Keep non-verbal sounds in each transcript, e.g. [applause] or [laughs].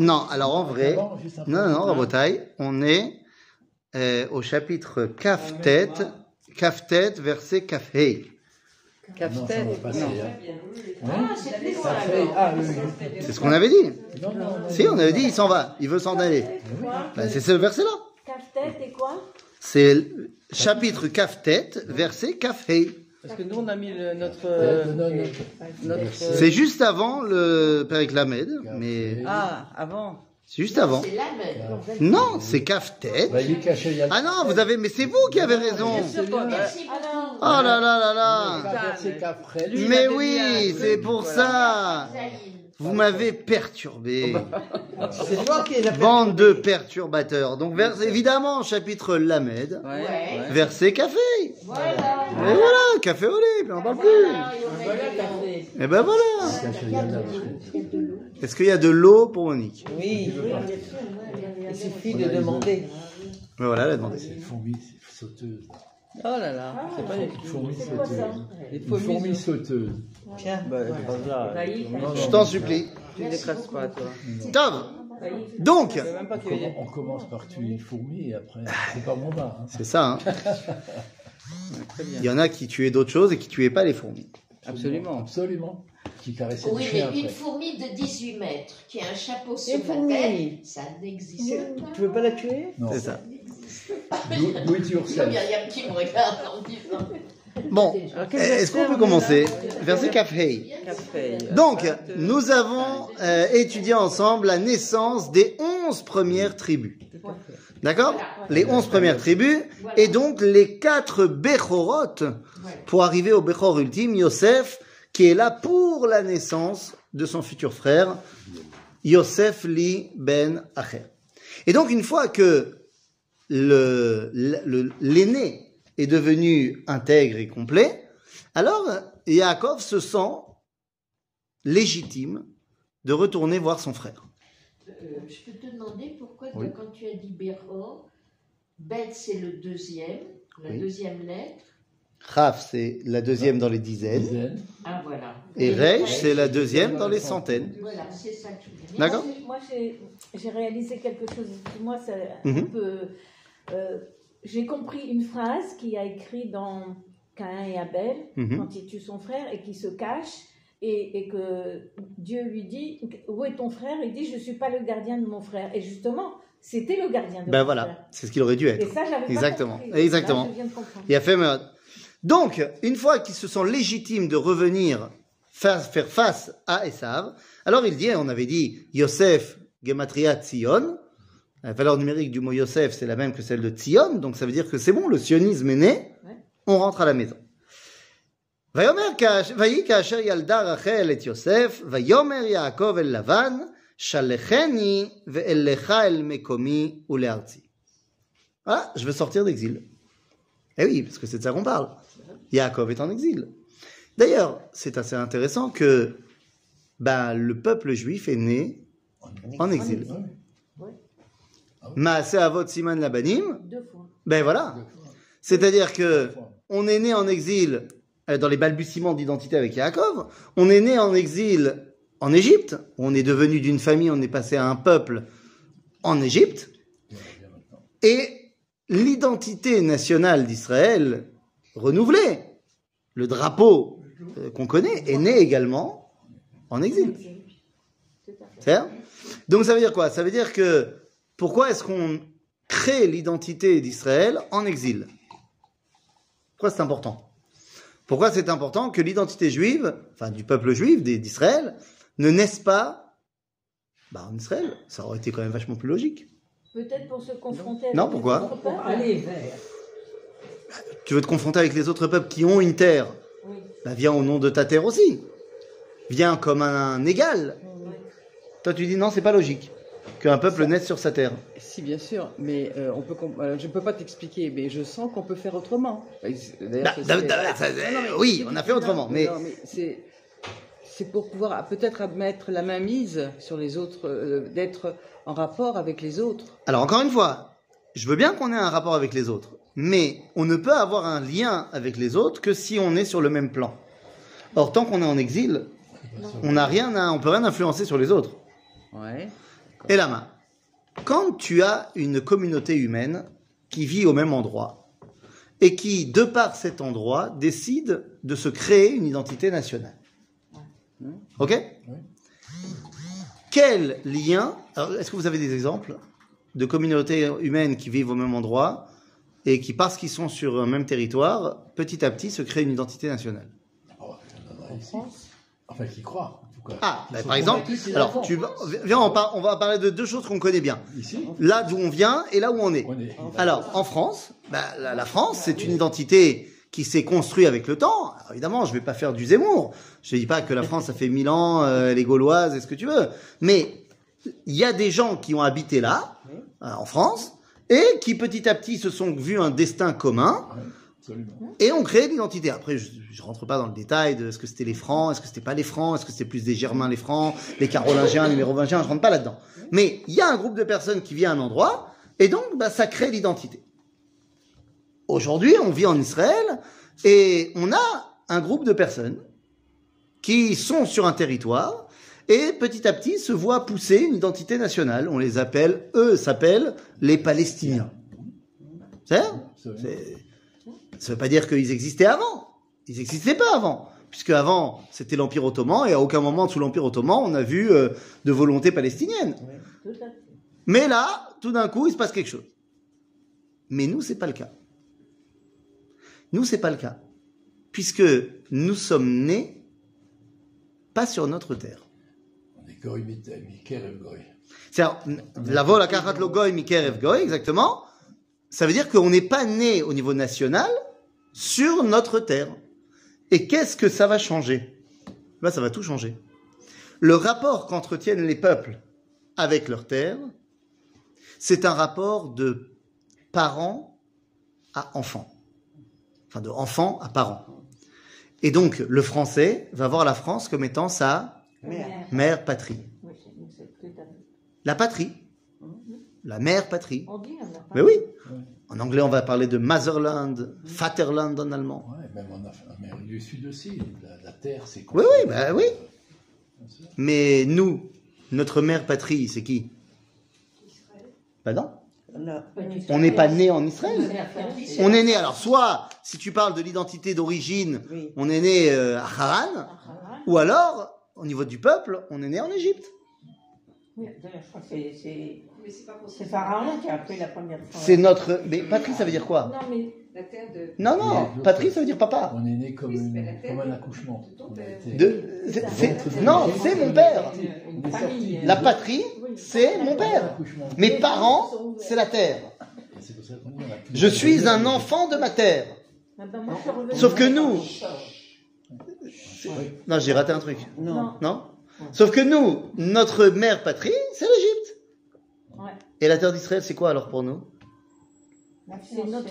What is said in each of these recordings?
Non, alors en vrai, après. non, non, Rabotai, on est euh, au chapitre Kaftet, Kaftet, verset. Non. Non. hein. Ah, c'est. Ah. C'est ce qu'on avait dit. Non, non, non. Si, on avait dit, il s'en va, il veut s'en aller. Quoi Ben, c'est ce verset-là. Casse-tête et quoi C'est le chapitre Kaftet, verset Kafhei. Parce que nous, on a mis le- notre. Euh, euh, notre C'est juste avant le Perek Lamed, mais Ah, avant. c'est juste avant. Non, c'est Kaftet. Bah, Ah non, vous avez, mais c'est vous qui avez raison. Oh là là là là. Mais oui, c'est pour ça. Vous m'avez perturbé. [laughs] C'est toi qui l'as Bande de perturbateurs. Donc, vers, évidemment, chapitre Lamed, Ouais, Ouais. ouais. verset café. Voilà. Et voilà, café au lait, puis on parle plus. Et ben voilà. Est-ce qu'il y a de l'eau pour Monique? Oui, il suffit de demander. Ben Voilà, elle a demandé. C'est une fourmi sauteuse. Oh là là, c'est pas les Une fourmi C'est quoi ça sauteuse. les fourmis. sauteuse. Tiens, bah, là, Non, Je t'en supplie. tu ne l'écrases pas, toi. Tov. Donc, On commence, a- on commence par tuer une fourmi et après, c'est pas mon bar. hein. c'est ça. Hein. [laughs] Il y en a qui tuaient d'autres choses et qui tuaient pas les fourmis. Absolument. Absolument. Qui caressait Oui, le chien mais une fourmi de 18 mètres qui a un chapeau sur la fourmi. tête, ça n'existe pas. Tu veux pas la tuer? Non. C'est ça. Louis Louis Il y a qui me regarde en disant. Bon, quel est-ce qu'on peut commencer Verset Kafhei. Café. Donc, nous avons euh, étudié ensemble la naissance des onze premières tribus. D'accord Les onze premières tribus et donc les quatre Bechorot pour arriver au Bechor ultime, Yosef, qui est là pour la naissance de son futur frère, Yosef Li Ben Acher. Et donc, une fois que l'aîné est devenu intègre et complet, alors Yaakov se sent légitime de retourner voir son frère. Euh, je peux te demander pourquoi, Oui. quand tu as dit Béro, Bet c'est le deuxième, la Oui. deuxième lettre. Raf, c'est la deuxième dans les dizaines, Dizaine. Ah voilà. et Reish, c'est la deuxième dans les centaines. Voilà, c'est ça que je. D'accord Moi, j'ai- réalisé quelque chose. Moi, ça Mhm. un peu. Euh, j'ai compris une phrase qui a écrit dans Caïn et Abel Mhm. quand il tue son frère et qui se cache et, et que Dieu lui dit où est ton frère? Il dit je suis pas le gardien de mon frère et justement c'était le gardien de Ben mon voilà, frère. c'est ce qu'il aurait dû Et être. ça j'avais pas Exactement, compris. exactement. Là, je viens de comprendre. Il a fait meurtre. Donc, une fois qu'il se sent légitime de revenir faire, faire face à Esav, alors il dit, on avait dit, Yosef Gematria Tzion, la valeur numérique du mot Yosef, c'est la même que celle de Tzion, donc ça veut dire que c'est bon, le sionisme est né, Ouais. on rentre à la maison. ויאמר כאש- ויהי כאשר ילדה רחל את יוסף, ויאמר יעקב אל לבן, שלחני ואלך אל מקומי ולארצי. Voilà, je veux sortir d'exil. Eh oui, parce que c'est de ça qu'on parle. Yaakov est en exil. D'ailleurs, c'est assez intéressant que ben, le peuple juif est né en exil. Maaseh Avot Siman Labanim, Deux fois. ben voilà. C'est-à-dire que on est né en exil euh, dans les balbutiements d'identité avec Yaakov. On est né en exil en Égypte. On est devenu d'une famille, on est passé à un peuple en Égypte. Et l'identité nationale d'Israël renouvelée, le drapeau euh, qu'on connaît, est né également en exil. C'est ça Donc ça veut dire quoi? Ça veut dire que pourquoi est-ce qu'on crée l'identité d'Israël en exil? Pourquoi c'est important? Pourquoi c'est important que l'identité juive, enfin du peuple juif d'Israël, ne naisse pas bah, en Israël? Ça aurait été quand même vachement plus logique. Peut-être pour se confronter. avec Non, les pourquoi? autres peuples. Allez, vers. Tu veux te confronter avec les autres peuples qui ont une terre? Oui. bah, Viens au nom de ta terre aussi. Viens comme un, égal. Toi tu dis non, c'est pas logique qu'un peuple naisse sur sa terre. Si, bien sûr, mais euh, on peut. euh, je ne peux pas t'expliquer, mais je sens qu'on peut faire autrement. D'ailleurs, Da- ce da- serait- da- ça- Non, non, mais- oui, on a fait autrement, mais c'est. C'est pour pouvoir peut-être mettre la main mise sur les autres, euh, d'être en rapport avec les autres. Alors encore une fois, je veux bien qu'on ait un rapport avec les autres, mais on ne peut avoir un lien avec les autres que si on est sur le même plan. Or, tant qu'on est en exil, on n'a rien, à, on peut rien influencer sur les autres. Ouais. Et la main. Quand tu as une communauté humaine qui vit au même endroit et qui, de par cet endroit, décide de se créer une identité nationale. Ok? Quel lien Est-ce que vous avez des exemples de communautés humaines qui vivent au même endroit et qui, parce qu'ils sont sur un même territoire, petit à petit se créent une identité nationale? Oh, en ici. Enfin, qui croient, cas. Ah, bah, par exemple, alors tu viens, on, par- on va parler de deux choses qu'on connaît bien. Ici, Là d'où on vient et là où on est. on est. Alors, en France, bah, la, la France, c'est une identité qui s'est construite avec le temps. Alors, évidemment, je vais pas faire du Zemmour. Je dis pas que la France, ça fait mille ans, euh, les Gauloises, est ce que tu veux. Mais il y a des gens qui ont habité là, euh, en France, et qui petit à petit se sont vus un destin commun Ouais, absolument. et ont créé l'identité. Après, je, je rentre pas dans le détail de est-ce que c'était les Francs, est-ce que c'était pas les Francs, est-ce que c'était plus des Germains les Francs, les Carolingiens, les Mérovingiens, je rentre pas là-dedans. Mais il y a un groupe de personnes qui vit à un endroit, et donc bah, ça crée l'identité. Aujourd'hui, on vit en Israël, et on a un groupe de personnes qui sont sur un territoire, et petit à petit se voient pousser une identité nationale. On les appelle, eux s'appellent les Palestiniens. C'est Ça veut pas dire qu'ils existaient avant. Ils n'existaient pas avant. Puisque avant, c'était l'Empire ottoman, et à aucun moment sous l'Empire ottoman, on a vu euh, de volonté palestinienne. Tout à fait. Mais là, tout d'un coup, il se passe quelque chose. Mais nous, c'est pas le cas. Nous, c'est pas le cas. Puisque nous sommes nés pas sur notre terre. On est goy, mit- mikerev goy. C'est-à-dire, la vol akachat lo goy mikerev goy, exactement. Ça veut dire qu'on n'est pas né au niveau national sur notre terre. Et qu'est-ce que ça va changer? Là, ça va tout changer. Le rapport qu'entretiennent les peuples avec leur terre, c'est un rapport de parents à enfants. Enfin, de enfants à parents. Et donc, le français va voir la France comme étant sa Mère. mère patrie. Oui, c'est- c'est tout à fait. La patrie. La mère patrie. On dit, on a pas- Mais oui. En anglais, on va parler de Motherland, Vaterland en allemand. Ouais, même en Amérique du Sud aussi. La, la terre, c'est Oui, oui, bah oui. Mais nous, notre mère patrie, c'est qui? Du tout. On n'est pas né en Israël. On est né, alors soit, si tu parles de l'identité d'origine, Oui. on est né euh, à Haran, Haran. ou alors, au niveau du peuple, on est né en Égypte. Oui, d'ailleurs, je crois que c'est- c'est Pharaon qui a pris la première fois. C'est notre... Mais patrie, ça veut dire quoi? Non, mais La terre de. Non, non, patrie, ça veut dire papa. On est né comme, Oui, une- un accouchement. de Non, c'est mon père. Sorti. La patrie, c'est mon père. Mes parents, c'est la terre. Je suis un enfant de ma terre. ah ben. Sauf que nous, non, j'ai raté un truc. Non. Non Sauf que nous, notre mère patrie, c'est l'Égypte. Et la terre d'Israël, c'est quoi alors pour nous? C'est notre-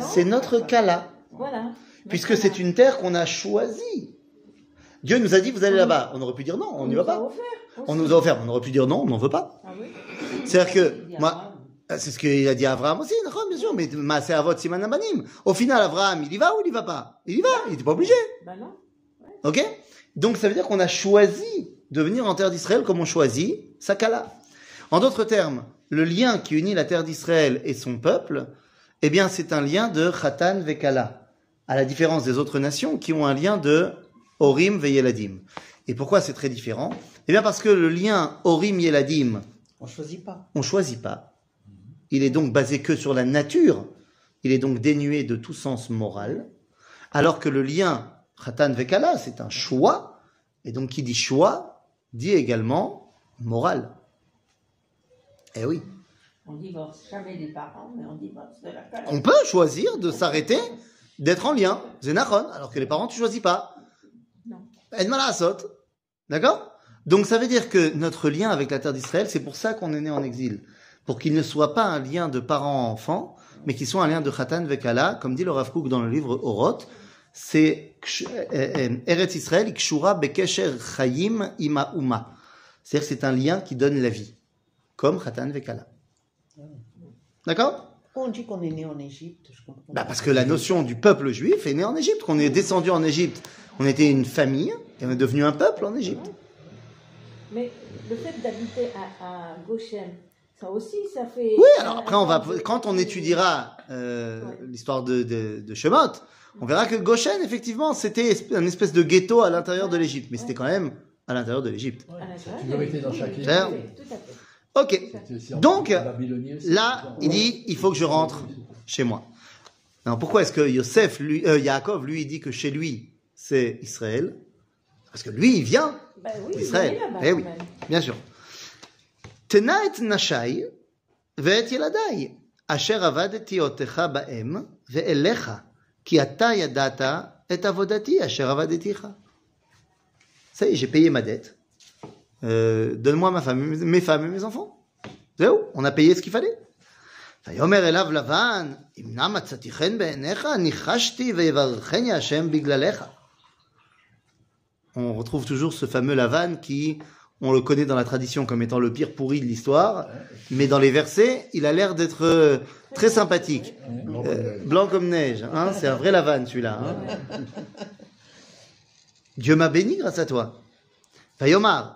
C'est notre Kala. Voilà. Puisque c'est une terre qu'on a choisie. Dieu nous a dit, vous allez là-bas. On aurait pu dire non, on n'y va nous a pas. On nous a offert, on aurait pu dire non, on n'en veut pas. Ah oui C'est-à-dire que, moi, c'est ce qu'il a dit à Abraham aussi, bien sûr, mais c'est Siman Abanim. Au final, Abraham, il y va ou il y va pas? Il y va, il n'était pas obligé. Non. Ok? Donc ça veut dire qu'on a choisi de venir en terre d'Israël comme on choisit Sakala. En d'autres termes, le lien qui unit la terre d'Israël et son peuple, eh bien c'est un lien de Khatan Vekala, à la différence des autres nations qui ont un lien de Orim Veyeladim. Et pourquoi c'est très différent? Eh bien parce que le lien Orim Yeladim, On choisit pas. on choisit pas. Il est donc basé que sur la nature. Il est donc dénué de tout sens moral. Alors que le lien Khatan Vekala, c'est un choix. Et donc, qui dit choix, dit également moral. Eh oui. On divorce jamais des parents, mais on divorce de la famille. On peut choisir de s'arrêter, d'être en lien. Zénachon. Alors que les parents, tu choisis pas. Non. D'accord? Donc, ça veut dire que notre lien avec la terre d'Israël, c'est pour ça qu'on est né en exil. Pour qu'il ne soit pas un lien de parents à enfants, mais qu'il soit un lien de Khatan Vekala, comme dit le Rav Kook dans le livre Oroth, c'est euh, euh, Eretz Israël, Kshura Bekesher Chayim Ima Uma. C'est-à-dire que c'est un lien qui donne la vie, comme Khatan Vekala. D'accord? On dit qu'on est né en Égypte, je comprends. bah parce que la notion du peuple juif est née en Égypte, qu'on est descendu en Égypte, on était une famille et on est devenu un peuple en Égypte. Mais le fait d'habiter à, à Goshen, ça aussi, ça fait. Oui, alors après, on va, quand on étudiera euh, Ouais. l'histoire de, de, de Shemot, on verra que Goshen, effectivement, c'était un espèce de ghetto à l'intérieur de l'Égypte. Mais c'était quand même à l'intérieur de l'Égypte. Ouais, une vérité dans chaque île. Tout à fait. Ok. Donc. Là, il dit, il faut que je rentre chez moi. Alors pourquoi est-ce que Yosef, lui, euh, Yaakov, lui, il dit que chez lui, c'est Israël? Parce que lui, il vient, Bah oui, Eh oui. bien sûr. Tena et nashai ve'et yeladai, asher avadeti otecha ba'em ve'elecha, ki ata yadata et avodati asher avadeticha. Ça y est, j'ai payé ma dette. Euh, Donne-moi ma femme, mes femmes et mes enfants. C'est où On a payé ce qu'il fallait. ויאמר אליו לבן, אם נא מצאתי חן בעיניך, ניחשתי ויברכני השם בגללך. On retrouve toujours ce fameux Lavan qui, on le connaît dans la tradition comme étant le pire pourri de l'histoire, mais dans les versets, il a l'air d'être euh, très sympathique. Euh, blanc comme neige, hein, c'est un vrai Lavan celui-là. hein. Dieu m'a béni grâce à toi. ויאמר,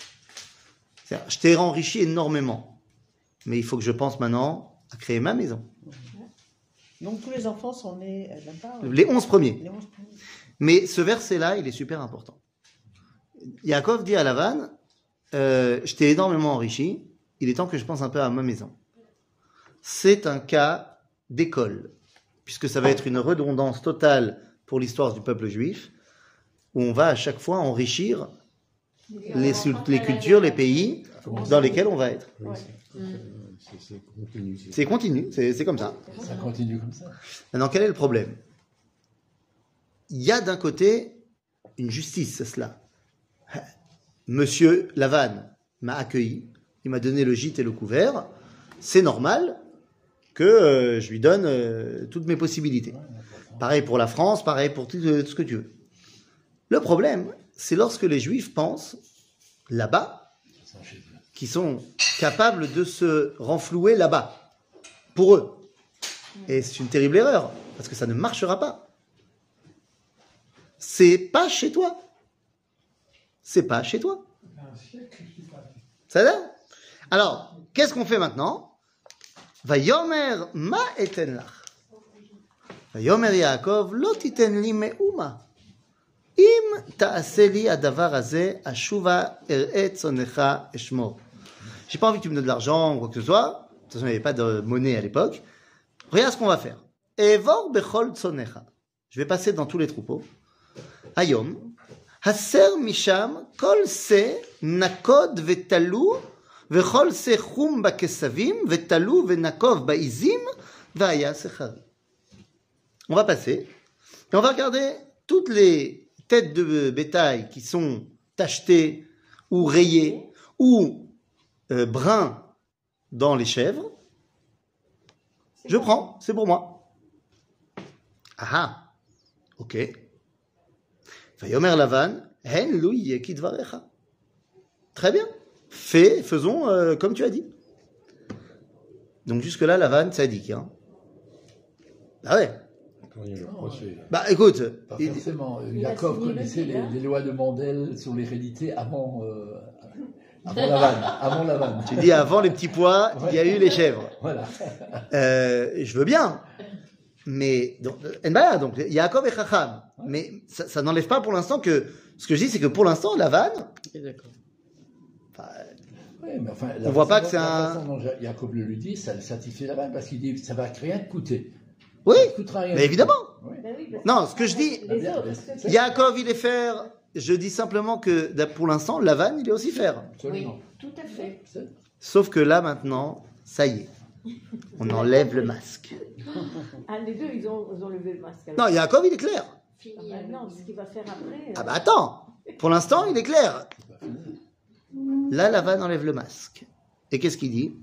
Je t'ai enrichi énormément. Mais il faut que je pense maintenant à créer ma maison. Donc tous les enfants sont nés euh, là-bas. ouais. Les 11 premiers. Les onze premiers. Mais ce verset-là, il est super important. Yaakov dit à Lavan, euh, je t'ai énormément enrichi, il est temps que je pense un peu à ma maison. C'est un cas d'école, puisque ça va être une redondance totale pour l'histoire du peuple juif, où on va à chaque fois enrichir les, les cultures, les pays dans lesquels on va être. Oui, c'est- continu. c'est- C'est continu, c'est comme ça. Ça continue comme ça. Maintenant, quel est le problème? Il y a d'un côté une justice, c'est cela. Monsieur Lavanne m'a accueilli, il m'a donné le gîte et le couvert. C'est normal que euh, je lui donne euh, toutes mes possibilités. Pareil pour la France, pareil pour tout, euh, tout ce que tu veux. Le problème, c'est lorsque les Juifs pensent là-bas, Ça, chez eux. qui sont capables de se renflouer là-bas, pour eux. Et c'est une terrible erreur, parce que ça ne marchera pas. C'est pas chez toi. C'est pas chez toi. Ça va? Alors, qu'est-ce qu'on fait maintenant? Vayomer ma eten lach. Vayomer Yaakov lo titen li me'uma. אם תעשה לי הדבר הזה, אשובה אראה צונך אשמור. J'ai pas envie que tu me donnes de l'argent ou quoi que ce soit. De toute façon, il n'y avait pas de monnaie à l'époque. Regarde ce qu'on va faire. Evor bechol tsonecha. Je vais passer dans tous les troupeaux. Hayom. Haser misham kol se nakod vetalu vechol se chum bakesavim vetalu venakov baizim vaya sechari. On va passer et on va regarder toutes les têtes de bétail qui sont tachetées ou rayées ou euh, bruns dans les chèvres. Je prends, c'est pour moi. Ah ah, ok. Vayomer Lavan, hen dvarecha. Très bien. Fais, faisons euh, comme tu as dit. Donc jusque-là, Lavan, ça dit hein. Ah ouais. Quand il y a le procès, là. Bah écoute, Pas il- forcément. Euh, signé le connaissait les, les lois de Mandel sur l'hérédité avant, euh, [laughs] avant la vanne. Avant la vanne. tu dis avant les petits pois, il y a eu les chèvres. [laughs] Voilà. Euh, je veux bien. Mais, donc, euh, donc, Yaakov et Chacham. Mais ça, ça n'enlève pas pour l'instant que, ce que je dis, c'est que pour l'instant, la vanne, Ok, d'accord. enfin, Ouais, mais enfin, On voit pas que c'est un- Jacob le lui dit, ça le satisfait la vanne parce qu'il dit ça va rien te coûter. Oui, mais évidemment. Ben oui, Non, ce que je dis- Yaakov, il est faire. Je dis simplement que, pour l'instant, la vanne, il est aussi. Oui, Absolument. tout à fait. Sauf que là, maintenant, ça y est. On [laughs] enlève le masque. Ah, les deux, ils ont, ils ont levé le masque. alors. Non, Yaakov, il est clair. Ah, Fini. bah non, ce qu'il va faire après. Ah euh, bah attends. Pour l'instant, il est clair. Là, Lavan enlève le masque. Et qu'est-ce qu'il dit?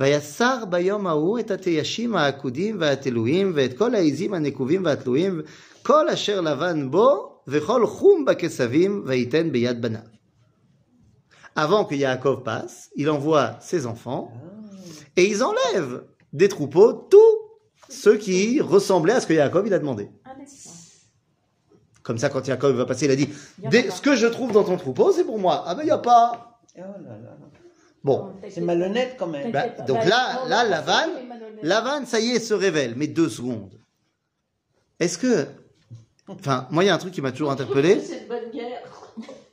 ויסר ביום ההוא את התיישים העקודים והתלויים ואת כל העזים הנקובים והתלויים כל אשר לבן בו וכל חום בכסבים וייתן ביד בניו. Avant que Yaakov passe, il envoie ses enfants et ils enlèvent des troupeaux tous ceux qui ressemblaient à ce que Yaakov il a demandé. Ah, d'accord. Comme ça, quand Yaakov va passer, il a dit Des- Ce que je trouve dans ton troupeau, c'est pour moi. Ah ben, il n'y a pas. Bon, C'est malhonnête quand même. Bah, donc Bah, là- non, là, non, malhonnête. Lavan, ça y est, se révèle. Mais deux secondes. Est-ce que. Enfin, moi, il y a un truc qui m'a toujours interpellé. [laughs] C'est de bonne guerre.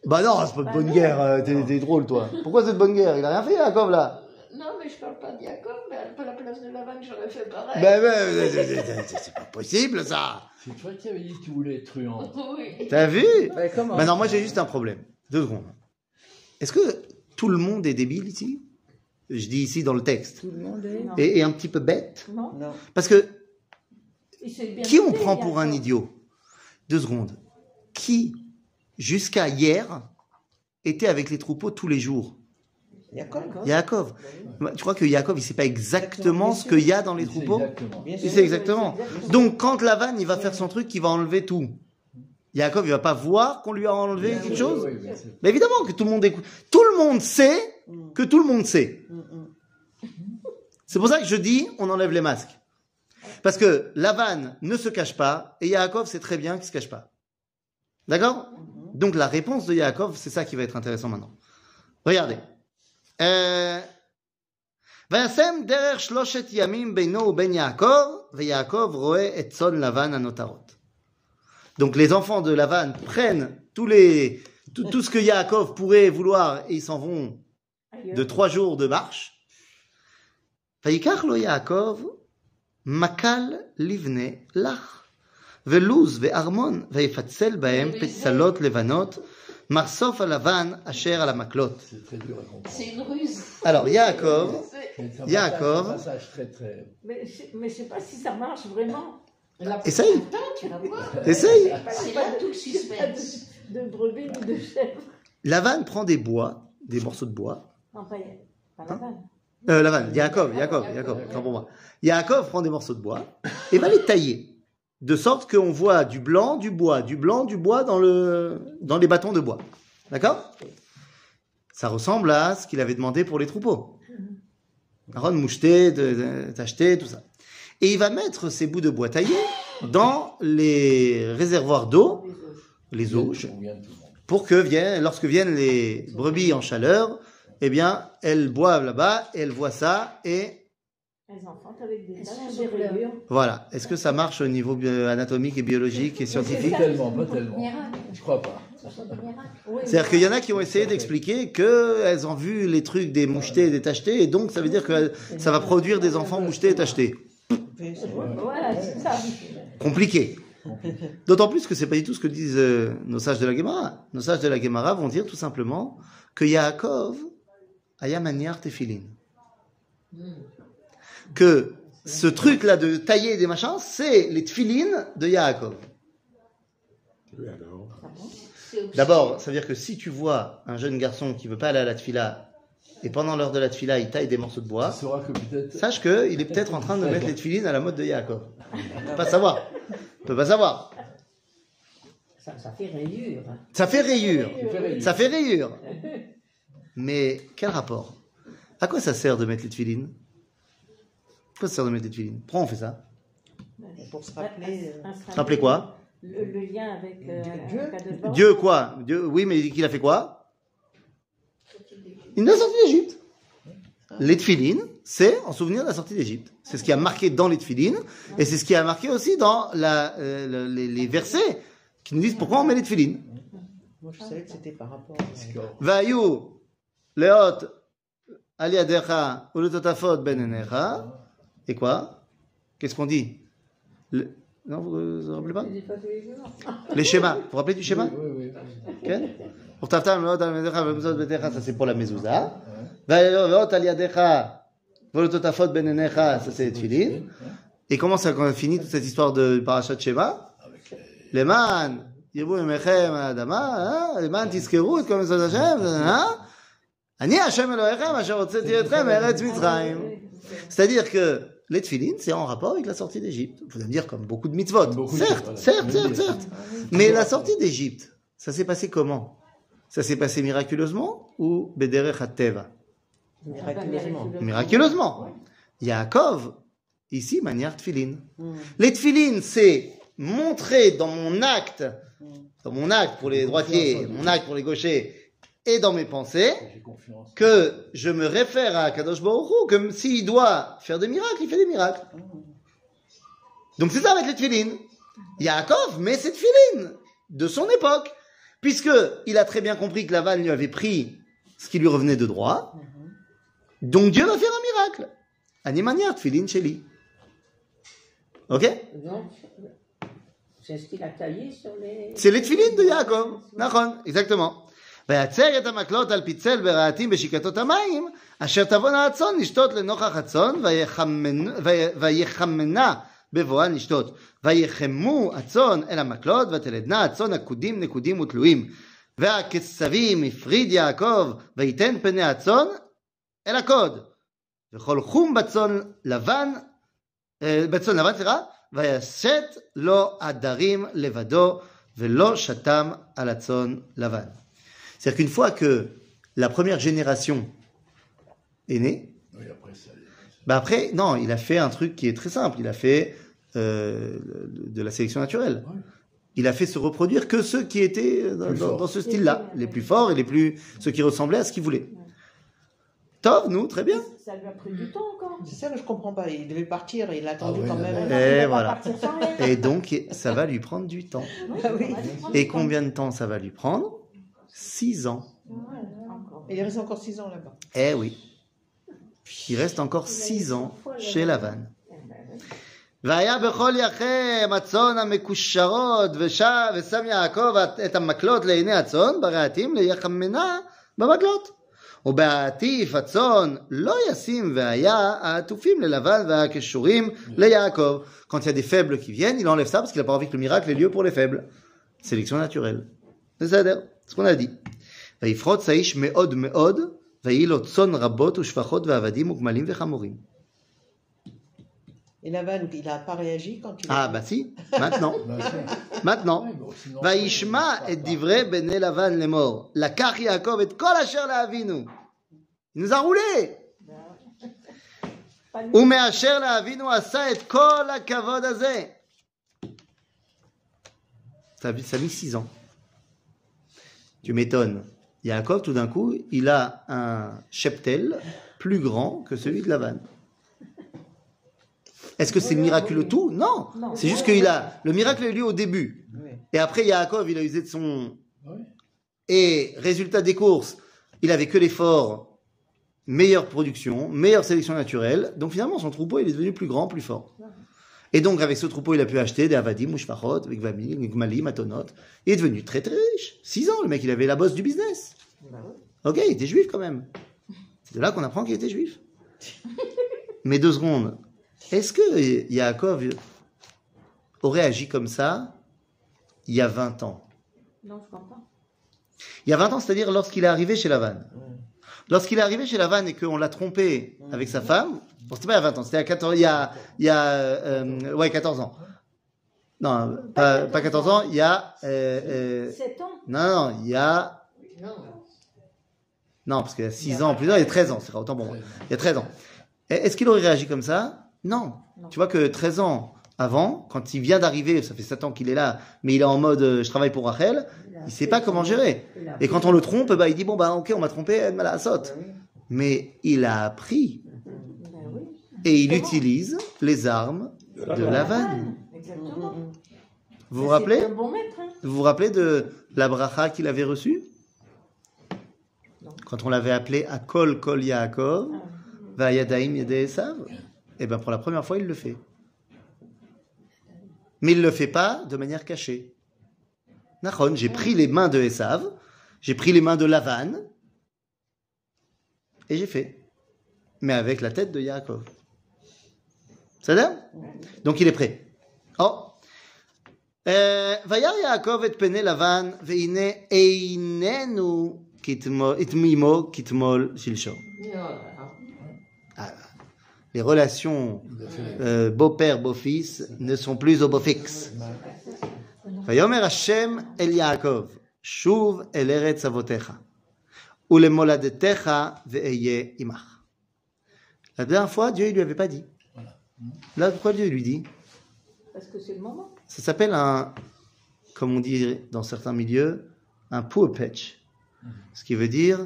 Bah non, c'est pas de bonne guerre. euh, T'es drôle, toi. Pourquoi c'est de bonne guerre? Il a rien fait, Yaakov, là. Non, mais je parle pas de Jacob, mais à la place de Lavan, j'aurais fait pareil. Ben, ben, ben, ben, ben, c'est c'est pas possible, ça. C'est toi qui avais dit que tu voulais être truand. [laughs] Oui. T'as vu Bah, comment Maintenant, moi, j'ai juste un problème. Deux secondes. Est-ce que tout le monde est débile ici? Je dis ici dans le texte. Tout le monde est. Non. Et, et un petit peu bête? Non. Parce que qui on prend pour un Yaakov. idiot? Deux secondes. Qui, jusqu'à hier, était avec les troupeaux tous les jours? D'accord. Yaakov. Tu crois que Yaakov, il sait pas exactement ce qu'il y a dans les troupeaux? Il sait exactement. Donc, quand Lavan, il va faire son truc, il va enlever tout. Yaakov, il va pas voir qu'on lui a enlevé quelque chose Mais évidemment que tout le monde écoute. Tout le monde sait mm. que tout le monde sait. Mm, mm. C'est pour ça que je dis, on enlève les masques. Parce que Lavan ne se cache pas, et Yaakov sait très bien qu'il se cache pas. D'accord Donc la réponse de Yaakov, c'est ça qui va être intéressant maintenant. Regardez. Euh, derer yamim beino ben Yaakov, ve roe et son anotarot. Donc les enfants de Lavan prennent tous les, tout, tout ce que Yaakov pourrait vouloir et ils s'en vont de trois jours de marche. Vayikach lo Yaakov makal livne lach veluz ve ve'armon ve'efatzel baem petsalot levanot marsof alavan asher alamaklot. C'est une ruse. Alors Yaakov, Yaakov. Mais je ne sais pas si ça marche vraiment. La Essaye. Essaye. C'est là tout le Pas suspense. de, de brebis ou de chèvre. Lavan prend des bois, des morceaux de bois. Non, pas, pas la vanne. Euh, Lavan, Yaakov, Yaakov, Yaakov, pour moi. Yaakov prend des morceaux de bois et va les tailler. De sorte qu'on voit du blanc, du bois, du blanc, du bois dans, le, dans les bâtons de bois. D'accord? Ça ressemble à ce qu'il avait demandé pour les troupeaux. Aaron moucheté, de- de- d'acheter, tout ça. Et il va mettre ces bouts de bois taillés dans les réservoirs d'eau, les auges, pour que viennent, lorsque viennent les brebis en chaleur, eh bien, elles boivent là-bas, elles voient ça, et avec des voilà. Est-ce que ça marche au niveau anatomique et biologique et Pas scientifique tellement, pas tellement. Je crois pas. C'est-à-dire qu'il y en a qui ont essayé d'expliquer qu'elles ont vu les trucs des mouchetés et des tachetés, et donc ça veut dire que ça va produire des enfants mouchetés et tachetés. Oui, c'est- Voilà, c'est ça. Compliqué. D'autant plus que c'est pas du tout ce que disent euh, nos sages de la Gemara. Nos sages de la Gemara vont dire tout simplement que Yaakov aya maniar tefilin. Que ce truc-là de tailler des machins, c'est les tefilin de Yaakov. aussi- D'abord, ça veut dire que si tu vois un jeune garçon qui veut pas aller à la tefila, et pendant l'heure de la tefila, il taille des morceaux de bois, que sache qu'il est peut-être en train de mettre les tefilines à la mode de Yaakov. On peut pas savoir. On peut pas savoir. Ça, ça fait rayure. Ça fait rayure. Ça fait rayure. Ça fait rayure. Mais quel rapport? À quoi ça sert de mettre les tefilines À quoi ça sert de mettre les tefilines Pourquoi on fait ça Pour se rappeler. euh, Se rappeler quoi? Le, le lien avec euh, Dieu. Dieu quoi? Dieu, Oui, mais qu'il a fait quoi? Il nous a sorti d'Égypte. Les tefilines, c'est en souvenir de la sortie d'Égypte. C'est ce qui a marqué dans les tefilines, et c'est ce qui a marqué aussi dans la, euh, le- les, les versets qui nous disent pourquoi on met les tefilines. Moi, je savais que c'était par rapport à. Vayu leot aliadecha ulutotafot ben. Et quoi? Qu'est-ce qu'on dit? Le- Non, vous ne vous rappelez pas? Les schémas. Vous vous rappelez du schéma? Oui, oui, oui. Ah, ça c'est pour la mezouza. Ben, ça c'est Et comment ça finit toute cette histoire de parachat Shema? Les man, Adama, hein? les man Tiskerou, et comme ça Hashem, hein? Ani Hashem Elohechem, Eretz Mitzrayim. C'est-à-dire que les tfilines, c'est en rapport avec la sortie d'Égypte. Vous allez me dire, comme beaucoup de mitzvot. Certes, certes, certes, certes. Mais la sortie d'Égypte, ça s'est passé comment? Ça s'est passé miraculeusement ou bederech teva Miraculeusement. Miraculeusement. Yaakov, ici, manière tefillin. Les tefillin, c'est montrer dans mon acte, dans mon acte pour les droitiers, mon acte pour les gauchers, et dans mes pensées, que je me réfère à Kadosh Baruch Hu, comme s'il doit faire des miracles, il fait des miracles. Donc c'est ça avec les tefillin. Yaakov met ses tefillin de son époque, puisque il a très bien compris que Laval lui avait pris ce qui lui revenait de droit. Donc Dieu va faire un miracle. Animania tefillin sheli. Ok Donc, c'est ce qu'il a taillé sur les. C'est les tefillin de Yaakov. Nachon, exactement. ויצר את המקלות על פיצל ברהטים בשיקתות המים, אשר תבואנה הצאן לשתות לנוכח הצאן, ויחמנ- וי- ויחמנה בבואן לשתות. ויחמו הצאן אל המקלות, ותלדנה הצאן עקודים נקודים ותלויים. והכסבים הפריד יעקב, ויתן פני הצאן אל הקוד. וכל חום בצאן לבן, אה, בצאן לבן, סליחה, וישת לו עדרים לבדו, ולא שתם על הצאן לבן. C'est-à-dire qu'une fois que la première génération est née, Oui, après, ça. bah après, non, il a fait un truc qui est très simple. Il a fait euh, de la sélection naturelle. Ouais. Il a fait se reproduire que ceux qui étaient dans, Plus dans- ce style-là, les plus forts et les plus ceux qui ressemblaient à ce qu'il voulait. Tov, nous, très bien. Ça lui a pris du temps encore. C'est ça que je comprends pas. Il devait partir, il a attendu Ah oui, quand même. Et voilà. Et donc, ça va lui prendre du temps. Ah oui. Et combien de temps ça va lui prendre? Six ans. Il reste encore 6 ans là-bas. Eh oui. Il reste encore six ans chez Lavanne. והיה בכל יחם הצאן המקושרות ושב, ושם יעקב את המקלות לעיני הצאן ברהטים ליחמנה במקלות. ובעטיף הצאן לא ישים והיה העטופים ללבן והקשורים ליעקב. Quand il y a des faibles qui viennent, il enlève ça parce qu'il n'a pas envie que le miracle ait lieu pour les faibles. Sélection naturelle. בסדר, ce qu'on a dit. ויפרוץ האיש מאוד מאוד, ויהי לו צאן רבות ושפחות ועבדים וגמלים וחמורים. Et Lavan, il a pas réagi quand il Ah a... bah [laughs] si, maintenant, Bah, si. maintenant. Ouais, bon, sinon- וישמע את דברי בני לבן לאמור, לקח יעקב את כל אשר לאבינו. Il nous a roulé. Pas lui. ומאשר לאבינו עשה את כל הכבוד הזה. Ça a ça a mis six ans. Tu m'étonnes. Yaakov, tout d'un coup, il a un cheptel plus grand que celui de Lavan. Est-ce que c'est miraculeux tout? Non. Non. C'est juste qu'il a. Le miracle a eu lieu au début. Et après, Yaakov, il a usé de son. Et résultat des courses, il avait que l'effort, meilleure production, meilleure sélection naturelle. Donc finalement, son troupeau, il est devenu plus grand, plus fort. Et donc, avec ce troupeau, il a pu acheter des avadim, mouchfachot, gvamim, gmalim, atonot. Il est devenu très très riche. Six ans, le mec, il avait la bosse du business. Ok, il était juif quand même. C'est de là qu'on apprend qu'il était juif. [laughs] Mais deux secondes. Est-ce que Yaakov aurait agi comme ça il y a 20 ans? Non, je crois pas. Il y a 20 ans, c'est-à-dire lorsqu'il est arrivé chez Lavanne. Lorsqu'il est arrivé chez Lavanne et qu'on l'a trompé avec sa femme, bon, c'était pas il y a 20 ans, c'était à 14, il y a, il y a euh, ouais, 14 ans. Non, pas, pas 14 ans, il y a... euh, euh, 7 ans. non, non, il y a... Non, parce qu'il y a 6 ans, plus tard, il y a 13 ans, c'est autant bon. Il y a 13 ans. Est-ce qu'il aurait réagi comme ça? Non. Non. Tu vois que 13 ans avant, quand il vient d'arriver, ça fait 7 ans qu'il est là, mais il est en mode euh, je travaille pour Rachel, il sait pas comment gérer. Et quand on le trompe, bah, il dit bon bah ok on m'a trompé, elle m'a la saute. Mais il a appris oui, et il utilise les armes de Lavanne. exactement. Vous vous C'est rappelez un bon maître. Hein. Vous vous rappelez de la bracha qu'il avait reçue. Quand on l'avait appelé Akol Kol Yaakov, Ah. Vayadaim Esav, et ben pour la première fois il le fait. Mais il le fait pas de manière cachée. Nachon, j'ai pris les mains de Esav, j'ai pris les mains de Lavan, et j'ai fait. Mais avec la tête de Yaakov. Ça va Donc il est prêt. Oh. וירא יעקב את פני לבן, והנה איננו kitmo- itmimo kitmol shilshom. Ah, Les relations Il a fait- euh, beau-père, beau-fils ne sont plus au beau-fixe. ויאמר השם אל יעקב, שוב אל ארץ אבותיך, ולמולדתך ואהיה עמך. La dernière fois, Dieu ne lui avait pas dit. Là, pourquoi Dieu lui dit Parce que c'est le moment. Ça s'appelle un, comme on dit dans certains milieux, un poor patch. Ce qui veut dire.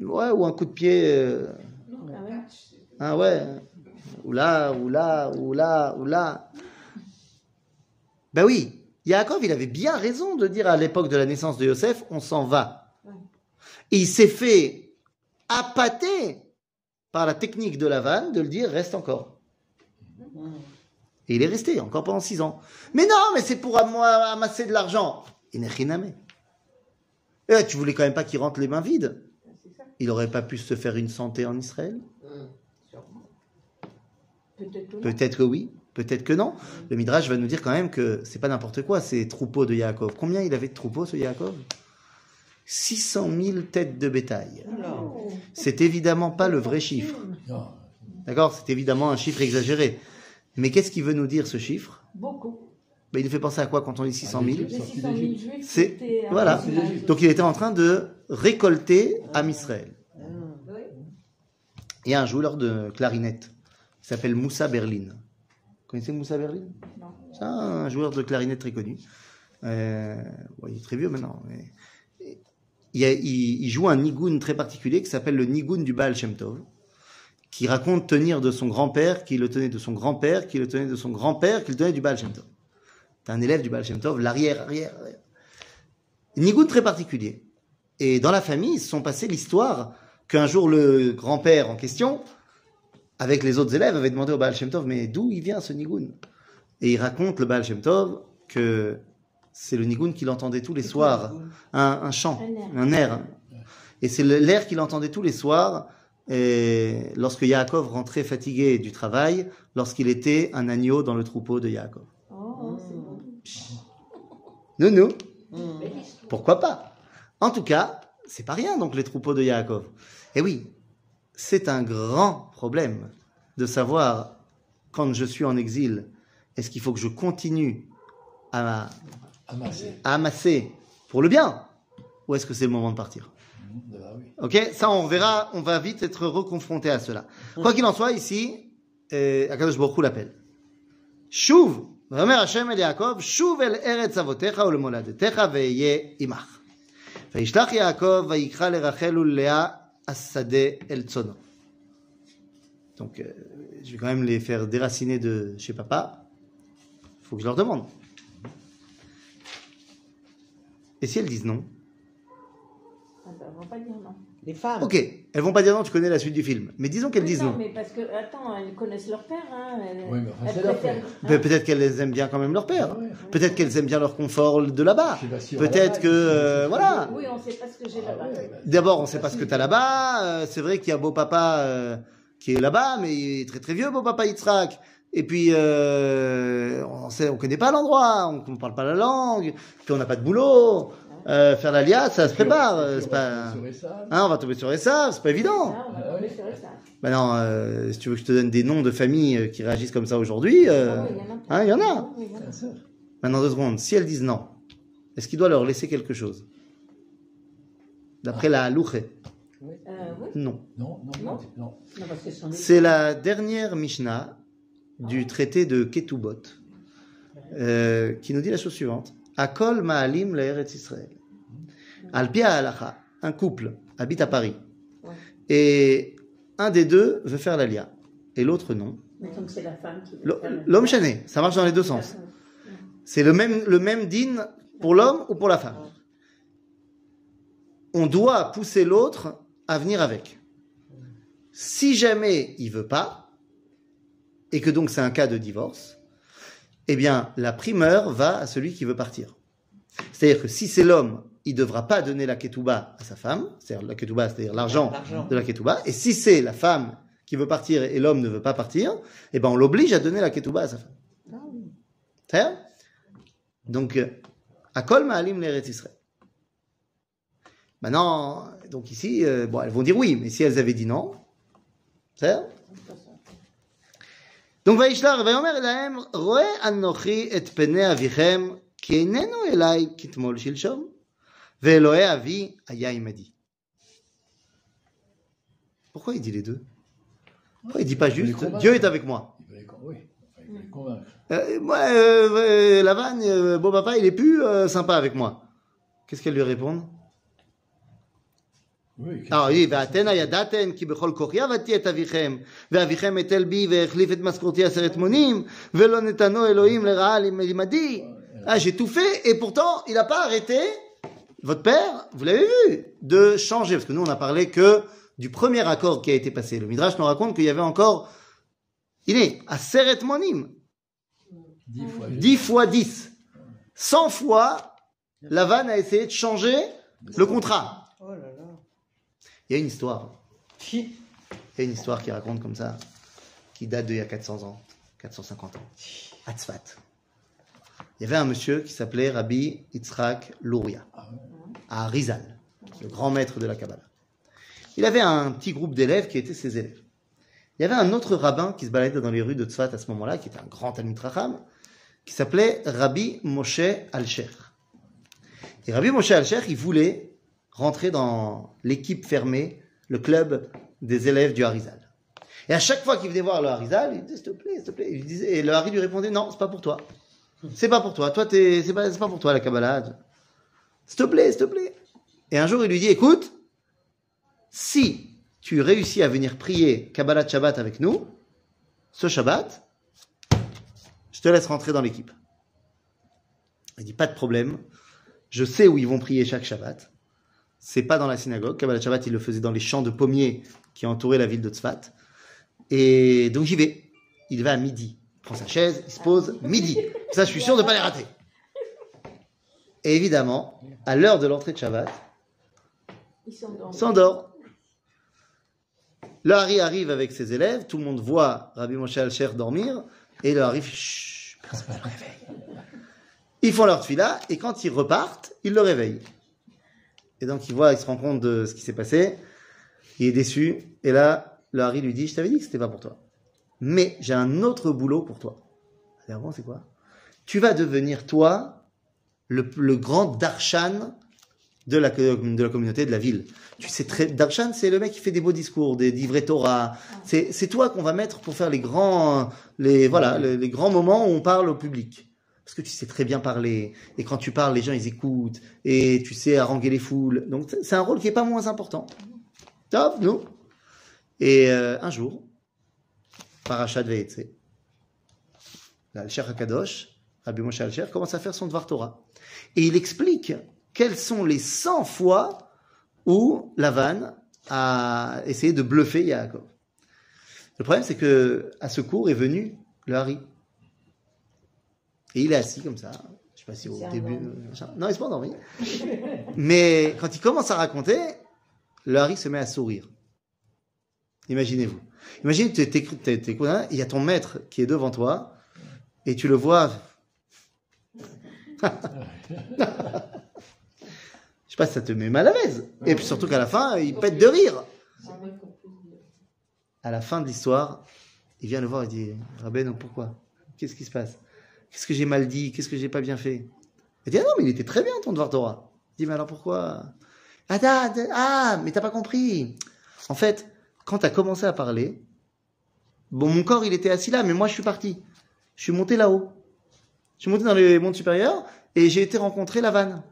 Ouais, ou un coup de pied. euh, Ah ouais. ah ouais. Ou là, ou là, ou là, ou là. Ben oui, Yaakov, il avait bien raison de dire à l'époque de la naissance de Yosef, on s'en va. Et il s'est fait appâter par la technique de la vanne de le dire, reste encore. Et il est resté encore pendant six ans. Mais non, mais c'est pour am- amasser de l'argent. Il n'est rien aimé. Et là, tu voulais quand même pas qu'il rentre les mains vides. Il aurait pas pu se faire une santé en Israël? Peut-être que oui, peut-être que non. Le Midrash va nous dire quand même que c'est pas n'importe quoi ces troupeaux de Yaakov. Combien il avait de troupeaux ce Yaakov? 600 000 têtes de bétail. C'est évidemment pas le vrai chiffre. D'accord? C'est évidemment un chiffre exagéré. Mais qu'est-ce qu'il veut nous dire ce chiffre? Beaucoup. Ben, Il nous fait penser à quoi quand on dit 600 000 Les 600 000 juifs C'est- voilà. Donc il était en train de récolter à Israël. Il y a un joueur de clarinette qui s'appelle Moussa Berlin. Vous connaissez Moussa Berlin? Non. C'est un joueur de clarinette très connu. Euh, il est très vieux maintenant. mais- Il, y a- il- il joue un nigoun très particulier qui s'appelle le nigoun du Baal Shem Tov, qui raconte tenir de son grand-père, qui le tenait de son grand-père, qui le tenait de son grand-père, qui le tenait du Baal Shem Tov. C'est un élève du Baal Shem Tov, l'arrière, arrière, arrière. Nigoun très particulier. Et dans la famille, ils se sont passés l'histoire qu'un jour le grand-père en question, avec les autres élèves, avait demandé au Baal Shem Tov, mais d'où il vient ce Nigoun? Et il raconte le Baal Shem Tov que c'est le Nigoun qu'il entendait tous les soirs, un, un chant, Un air. Et c'est l'air qu'il entendait tous les soirs et lorsque Yaakov rentrait fatigué du travail, lorsqu'il était un agneau dans le troupeau de Yaakov. Oh, c'est bon. Nounou, pourquoi pas? En tout cas, c'est pas rien donc les troupeaux de Yaakov. Et oui, c'est un grand problème de savoir quand je suis en exil, est-ce qu'il faut que je continue à, amassé. à amasser pour le bien ou est-ce que c'est le moment de partir Ah bah oui. Ok, ça on verra, on va vite être reconfronté à cela. Quoi qu'il en soit, ici, euh, Akadosh Baruch Hu l'appelle. Shuv, ואומר השם אל יעקב, שוב אל ארץ אבותיך ולמולדתך ואהיה עמך. וישלח יעקב ויקרא לרחל וללאה Assadeh Eltson. Donc, euh, je vais quand même les faire déraciner de chez papa. Il faut que je leur demande. Et si elles disent non? Ah bah, on va pas dire non. Les femmes. Ok, elles vont pas dire non, tu connais la suite du film. Mais disons qu'elles Oui, disent non, non. mais parce que, attends, elles connaissent leur père. Hein. Elles, Oui, mais enfin, elles c'est leur père. Pe- Peut-être qu'elles aiment bien quand même leur père. Ah ouais. Peut-être qu'elles aiment bien leur confort de là-bas. Si Peut-être que, euh, voilà. Oui, on sait pas ce que j'ai Ah là-bas. ouais, bah, D'abord, on sait pas ce que tu as là-bas. Euh, C'est vrai qu'il y a beau papa euh, qui est là-bas, mais il est très très vieux, beau papa Yitzhak. Et puis, euh, on sait, on connaît pas l'endroit, on ne parle pas la langue, puis on n'a pas de boulot. Euh, faire l'alias, ça se prépare. euh, C'est pas... Hein, on va tomber sur ça, c'est pas évident. Ah, on va Ah tomber ouais. sur ça. Bah non, euh, si tu veux que je te donne des noms de familles euh, qui réagissent comme ça aujourd'hui, euh, Ah oui, il y en a plein. hein, il y en a. Oui, il y en a. bien sûr. Maintenant deux secondes, si elles disent non, est-ce qu'il doit leur laisser quelque chose? D'après la louche, Euh, oui. non. Non, non, non? C'est la dernière Mishnah du traité de Ketubot euh, qui nous dit la chose suivante. Akol ma'alim la'eretz Israël. Al pia halacha, un couple habite à Paris et un des deux veut faire l'alia et l'autre non. Que c'est la femme qui L'homme chané, ça marche dans les deux sens. C'est le même, le même din pour l'homme ou pour la femme. On doit pousser l'autre à venir avec. Si jamais il veut pas, et que donc c'est un cas de divorce, eh bien la primeur va à celui qui veut partir. C'est-à-dire que si c'est l'homme, il ne devra pas donner la ketouba à sa femme, c'est-à-dire la ketouba, c'est-à-dire l'argent de la ketouba, et si c'est la femme qui veut partir et l'homme ne veut pas partir, eh ben on l'oblige à donner la ketouba à sa femme. Très bien Donc, euh, Akol Ma'alim l'Eretz Israël. Maintenant, donc ici, euh, bon, elles vont dire oui, mais si elles avaient dit non, c'est donc וישלח ויאמר אליהם רואה אנוכי את פני אביכם כי איננו אליי כתמול שלשום ואלוהי אבי היה עמדי. Pourquoi il dit les deux Pourquoi il dit pas Il veut les juste convaincre. Dieu est avec moi Il veut les con- oui, il veut les convaincre. Euh, Moi, euh, euh, Lavan, euh, bon papa, il est plus euh, sympa avec moi. Qu'est-ce qu'elle lui répond Oui, Ah oui, ואתנה ידעתן כי בכל כוחי עבדתי את אביכם, ואביכם היטל בי והחליף את משכורתי עשרת מונים, ולא נתנו אלוהים לרעה לימדי. Ah, j'ai tout fait, et pourtant, il n'a pas arrêté, votre père, vous l'avez vu, de changer, parce que nous, on a parlé que du premier accord qui a été passé. Le Midrash nous raconte qu'il y avait encore, il est à Seret Monim, dix fois. 10 fois 10. 100 fois, Lavan a essayé de changer le contrat. Il y a une histoire. Il y a une histoire qui raconte comme ça, qui date d'il y a 400 ans, 450 ans. À Tzfat. Il y avait un monsieur qui s'appelait Rabbi Yitzhak Louria, à Rizal, le grand maître de la Kabbalah. Il avait un petit groupe d'élèves qui étaient ses élèves. Il y avait un autre rabbin qui se baladait dans les rues de Tzfat à ce moment-là, qui était un grand Talmud qui s'appelait Rabbi Moshe Alcher. Et Rabbi Moshe Alcher, il voulait rentrer dans l'équipe fermée, le club des élèves du Harizal. Et à chaque fois qu'il venait voir le Harizal, il disait s'il te plaît, s'il te plaît. Et le Hari lui répondait non, c'est pas pour toi. C'est pas pour toi. Toi, t'es, c'est pas, c'est pas pour toi la Kabbalah. S'il te plaît, s'il te plaît. Et un jour, il lui dit écoute, si tu réussis à venir prier Kabbalah Shabbat avec nous, ce Shabbat, je te laisse rentrer dans l'équipe. Il dit pas de problème. Je sais où ils vont prier chaque Shabbat. C'est pas dans la synagogue. Kabbalah Shabbat, il le faisait dans les champs de pommiers qui entouraient la ville de Tzfat. Et donc j'y vais. Il va à midi. Il prend sa chaise, il se pose midi. Ça, je suis sûr de pas les rater. Et évidemment, à l'heure de l'entrée de Shabbat, il s'endort. Le Hari arrive avec ses élèves, tout le monde voit Rabbi Moshe Alcher dormir, et le Hari fait chut, personne ne le réveille. Ils font leur tfila, et quand ils repartent, ils le réveillent. Et donc il voit, il se rend compte de ce qui s'est passé, il est déçu, et là, le Hari lui dit, je t'avais dit que c'était pas pour toi. Mais j'ai un autre boulot pour toi. Et bon, c'est quoi? Tu vas devenir, toi, le, grand darshan de la, communauté de la ville. Tu sais très, Darshan, c'est le mec qui fait des beaux discours, des livrets Torah. C'est, toi qu'on va mettre pour faire les grands, les, voilà, les grands moments où on parle au public. Parce que tu sais très bien parler. Et quand tu parles, les gens, ils écoutent. Et tu sais haranguer les foules. Donc, c'est un rôle qui est pas moins important. Top, nous. Et euh, un jour, Parashat Ve'etze, Sheikh Hakadosh, Rabbi Moshe Alcher, commence à faire son Dvar Torah. Et il explique quelles sont les 100 fois où Lavan a essayé de bluffer Yaakov. Le problème, c'est que à ce cours est venu le Hari. Et il est assis comme ça. Je sais pas si au début. machin. Non, il pas endormi. Mais quand il commence à raconter, le Hari se met à sourire. Imaginez-vous. Imaginez, tu t'es- t'es- hein, il y a ton maître qui est devant toi, et tu le vois. [laughs] Je sais pas si ça te met mal à l'aise. Et puis surtout qu'à la fin, il pète de rire. À la fin de l'histoire, il vient le voir et dit Rabbeinu, pourquoi? Qu'est-ce qui se passe? Qu'est-ce que j'ai mal dit? Qu'est-ce que j'ai pas bien fait? Il dit Ah non, mais il était très bien ton devoir Torah. Il dit Mais alors pourquoi? Ah, da- ah, mais t'as pas compris. En fait, quand t'as commencé à parler, bon, mon corps il était assis là, mais moi je suis parti. Je suis monté là-haut. Je suis monté dans les mondes supérieurs et j'ai été rencontrer la vanne.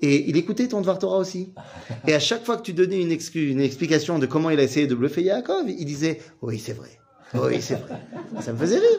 Et il écoutait ton Dvar Torah aussi. Et à chaque fois que tu donnais une, excuse, une explication de comment il a essayé de bluffer Yaakov, il disait Oui, c'est vrai. Oui, c'est vrai. Ça me faisait rire.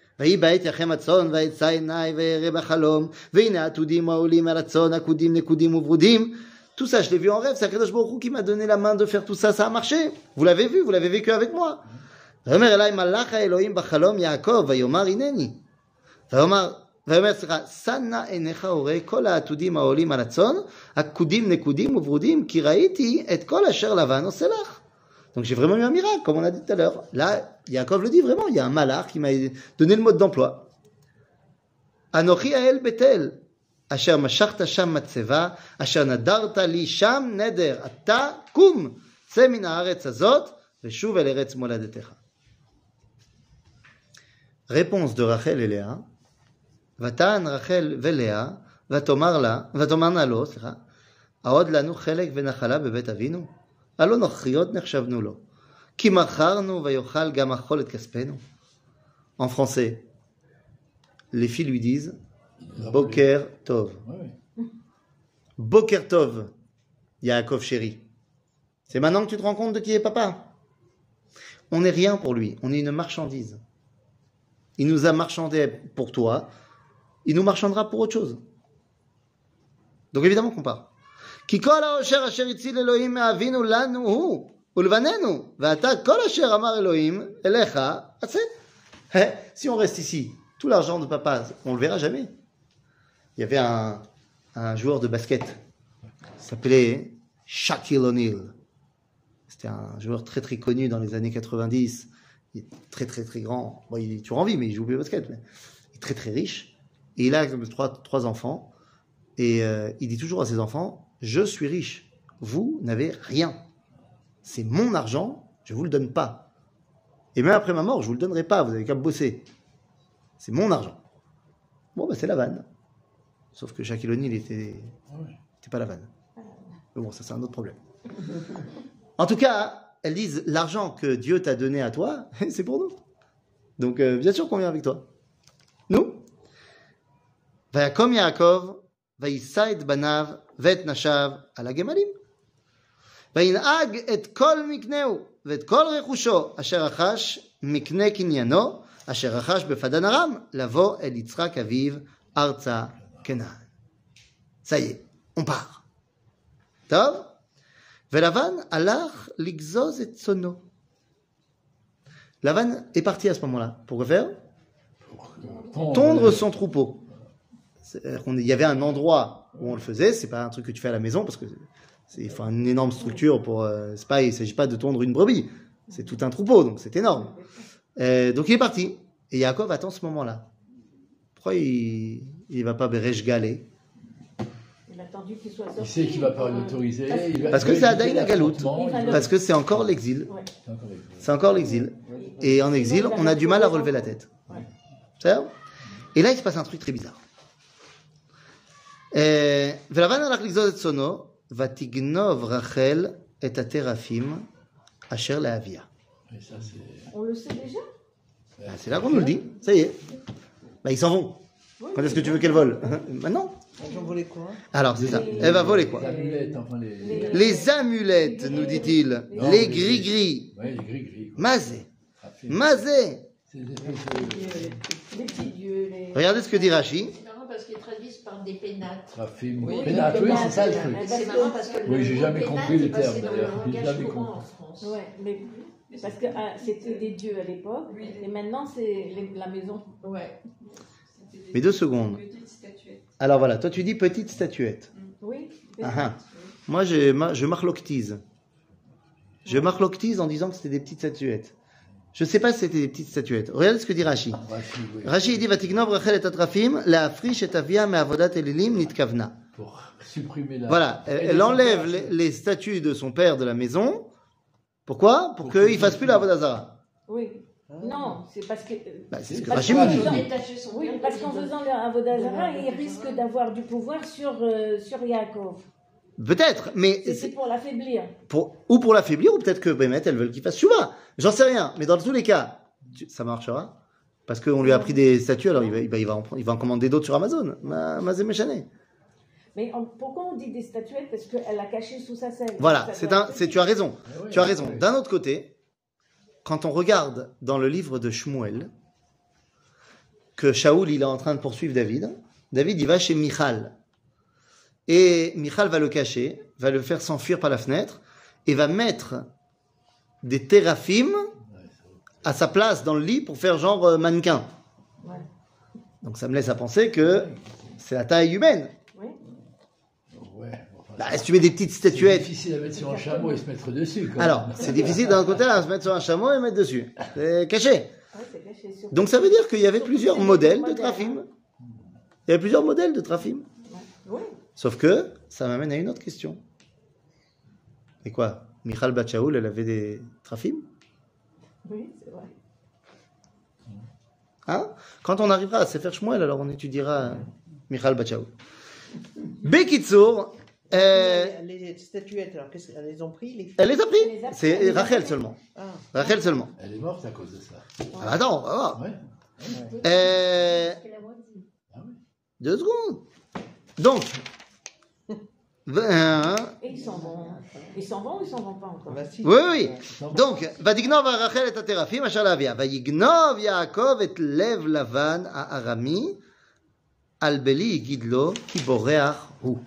ויהי בעת יחם הצאן ויצא עיניי וירא בחלום, והנה עתודים העולים על הצאן עקודים נקודים וברודים, Tout ça, je l'ai vu en rêve. C'est Akadosh Baruch Hu qui m'a donné la main de faire tout ça. Ça a marché. Vous l'avez vu, vous l'avez vécu avec moi. ויאמר אליי מלאך האלוהים בחלום יעקב, ויאמר הנני. ויאמר, ויאמר סליחה, שא נא עיניך וראה כל העתודים העולים על הצאן, עקודים נקודים וברודים, כי ראיתי את כל אשר לבן עושה לך. donc j'ai vraiment eu un miracle, comme on l'a dit tout à l'heure. Là, Yaakov le dit vraiment, il y a un malard qui m'a donné le mode d'emploi. Anochi Ael Betel, Asher Mashachta Sham Matseva, Asher Nadarta Li Sham Neder, Ata Kum, Tse Min Haaretz Azot, Veshuv El Eretz Moladetecha. Réponse de Rachel et Léa. Vatan Rachel Veléa, Vatomarla, Vatomarna Lo, Aod Lanu Chelek Venachala Bebet Avinu. הלא נוכריות נחשבנו לו. כי מכרנו ויאכל גם אכול את כספנו. En français, les filles lui disent Boker Tov. Ouais. Boker Tov, Yaakov chéri. C'est maintenant que tu te rends compte de qui est papa. On n'est rien pour lui, on est une marchandise. Il nous a marchandé pour toi, il nous marchandera pour autre chose. Donc évidemment qu'on part. כי כל העושר אשר הציל אלוהים מאבינו לנו הוא ולבנינו, ואתה כל אשר אמר אלוהים אליך, עשה. Hein, Si on reste ici, tout l'argent de papa, on le verra jamais. Il y avait un, un joueur de basket, il s'appelait Shaquille O'Neal. C'était un joueur très très connu dans les années 90. Il est très très très grand. Bon, il est toujours en vie, mais il joue plus au basket. Mais il est très très riche. Et il a trois, trois enfants. Et euh, il dit toujours à ses enfants je suis riche, vous n'avez rien. C'est mon argent, je ne vous le donne pas. Et même après ma mort, je ne vous le donnerai pas, vous n'avez qu'à bosser. C'est mon argent. Bon, bah, c'est la vanne. Sauf que Shaquille O'Neal était... Ah était pas la vanne. Mais bon, ça c'est un autre problème. En tout cas, elles disent l'argent que Dieu t'a donné à toi, [laughs] c'est pour nous. Donc euh, bien sûr qu'on vient avec toi. Nous? Vayakom Yaakov, Banav, ואת נשיו על הגמלים. וינהג את כל מקנהו ואת כל רכושו אשר רכש מקנה קניינו, אשר רכש בפדן ארם, לבוא אל יצחק אביו ארצה כנען. Ça y est, on part. טוב? ולבן הלך לגזוז את צונו. לבן est parti à ce moment-là. Pour faire Tondre son troupeau. C'est-à-dire qu'on- Il y avait un endroit où on le faisait, c'est pas un truc que tu fais à la maison parce que c'est il faut une énorme structure pour. euh, c'est pas, il s'agit pas de tondre une brebis, c'est tout un troupeau, donc c'est énorme. Euh, donc il est parti. Et Yaakov attend ce moment-là. Pourquoi il il va pas Beresh Galé? Il a attendu qu'il soit Il sorti. sait qu'il va pas l'autoriser. parce- il il que c'est Adaï la galoute. il Parce que c'est encore l'exil. Ouais. C'est encore l'exil. Et en exil, on a du mal à relever la tête. Ouais. C'est ça Et là, il se passe un truc très bizarre. Euh, ולבן הלך לגזוז את צונו, ותגנוב רחל את התרפים אשר לאביה. Et ça, c'est- On le sait déjà Ah, C'est là qu'on nous le dit. Ça y est. Bah, ils s'en vont. Quand est-ce que tu veux qu'elle vole [laughs] Maintenant J'en volais quoi Alors, c'est ça. Elle va voler quoi Les amulettes, enfin les. Les amulettes, nous dit-il. Non, Les mais- gris-gris. Ouais, les gris-gris. quoi. Mazé. Ça fait- Mazé. C'est des espèces de. Les petits dieux, les... Regardez ce que dit Rashi. des pénates. Trafim. Oui, Pénate, oui, c'est ça le truc. C'est marrant parce que Oui, j'ai jamais compris le terme, d'ailleurs. J'ai jamais compris. en France. Ouais, mais parce que ah, c'était des dieux à l'époque, et maintenant c'est la maison. Ouais. Mais deux secondes. Alors voilà, toi tu dis petite statuette. Oui. c'est Ah, ah. Moi je, ma- je marloctise. Je marloctise en disant que c'était des petites statuettes. Je sais pas si c'était des petites statuettes. Regardez ce que dit Rashi. Rachid, oui. Rashi dit Vatignov Rachel et Atrafim, la friche et avia me avodat elilim nitkavna. Pour supprimer la. Voilà, elle, enlève les, les statues de son père de la maison. Pourquoi? Pour qu'il fasse plus la Vodazara. Oui. Non, c'est parce que. Bah, c'est ce que me dit. Oui, parce qu'en faisant le Avodazara, il risque d'avoir du pouvoir sur, euh, sur Yaakov. Peut-être, mais C'est pour l'affaiblir. pour, ou pour l'affaiblir, ou peut-être que Bémet, elles veulent qu'il fasse Chouva. J'en sais rien, mais dans tous les cas, tu- ça marchera. Parce qu'on lui a pris des statues, alors il va, il va, il va, en, prendre- il va en commander d'autres sur Amazon. Ma, Mazé Méchané. Mais on- pourquoi on dit des statuettes Parce qu'elle l'a caché sous sa selle? Voilà, c'est un, c'est, tu as raison. Ah Tu as raison. D'un autre côté, quand on regarde dans le livre de Shmuel, que Shaoul il est en train de poursuivre David, David il va chez Michal. Et Michal va le cacher. va le faire s'enfuir par la fenêtre et va mettre des théraphim à sa place dans le lit pour faire genre euh, mannequin. Ouais. Donc ça me laisse à penser que c'est la taille humaine. Oui. Ouais, enfin, Bah, si tu mets des petites c'est statuettes, difficile à mettre sur un chameau et se mettre dessus. quoi. alors c'est difficile d'un côté à se mettre sur un chameau et mettre dessus. C'est caché. Ouais, c'est caché sur- Donc ça veut dire qu'il y avait plusieurs c'est modèles de trafim. hein. Il y avait plusieurs modèles de trafim. Oui. Sauf que ça m'amène à une autre question. Et quoi? Michal Batchaoul, elle avait des trafim Oui, c'est vrai. Hein? Quand on arrivera à Sefer Shmuel, alors on étudiera Michal Batchaoul. Bekitsour, euh, Les, les statuettes, alors qu'est-ce qu'elles les ont pris les filles elle les a pris. C'est Rachel seulement. Ah, Rachel seulement. Elle est morte à cause de ça. Ah, attends, on va voir. Ouais. Euh, Ah oui. deux secondes. Donc, ben, hein. Et ils s'en vont. Hein. Ils s'en vont ou ils s'en vont pas encore. Oui, oui. Donc, Vadignov à Rachel et à Terafim, Asher Lavia. Vadignov Yaakov et Lev Lavan à Arami, al Beli Gidlo, qui boréach ou.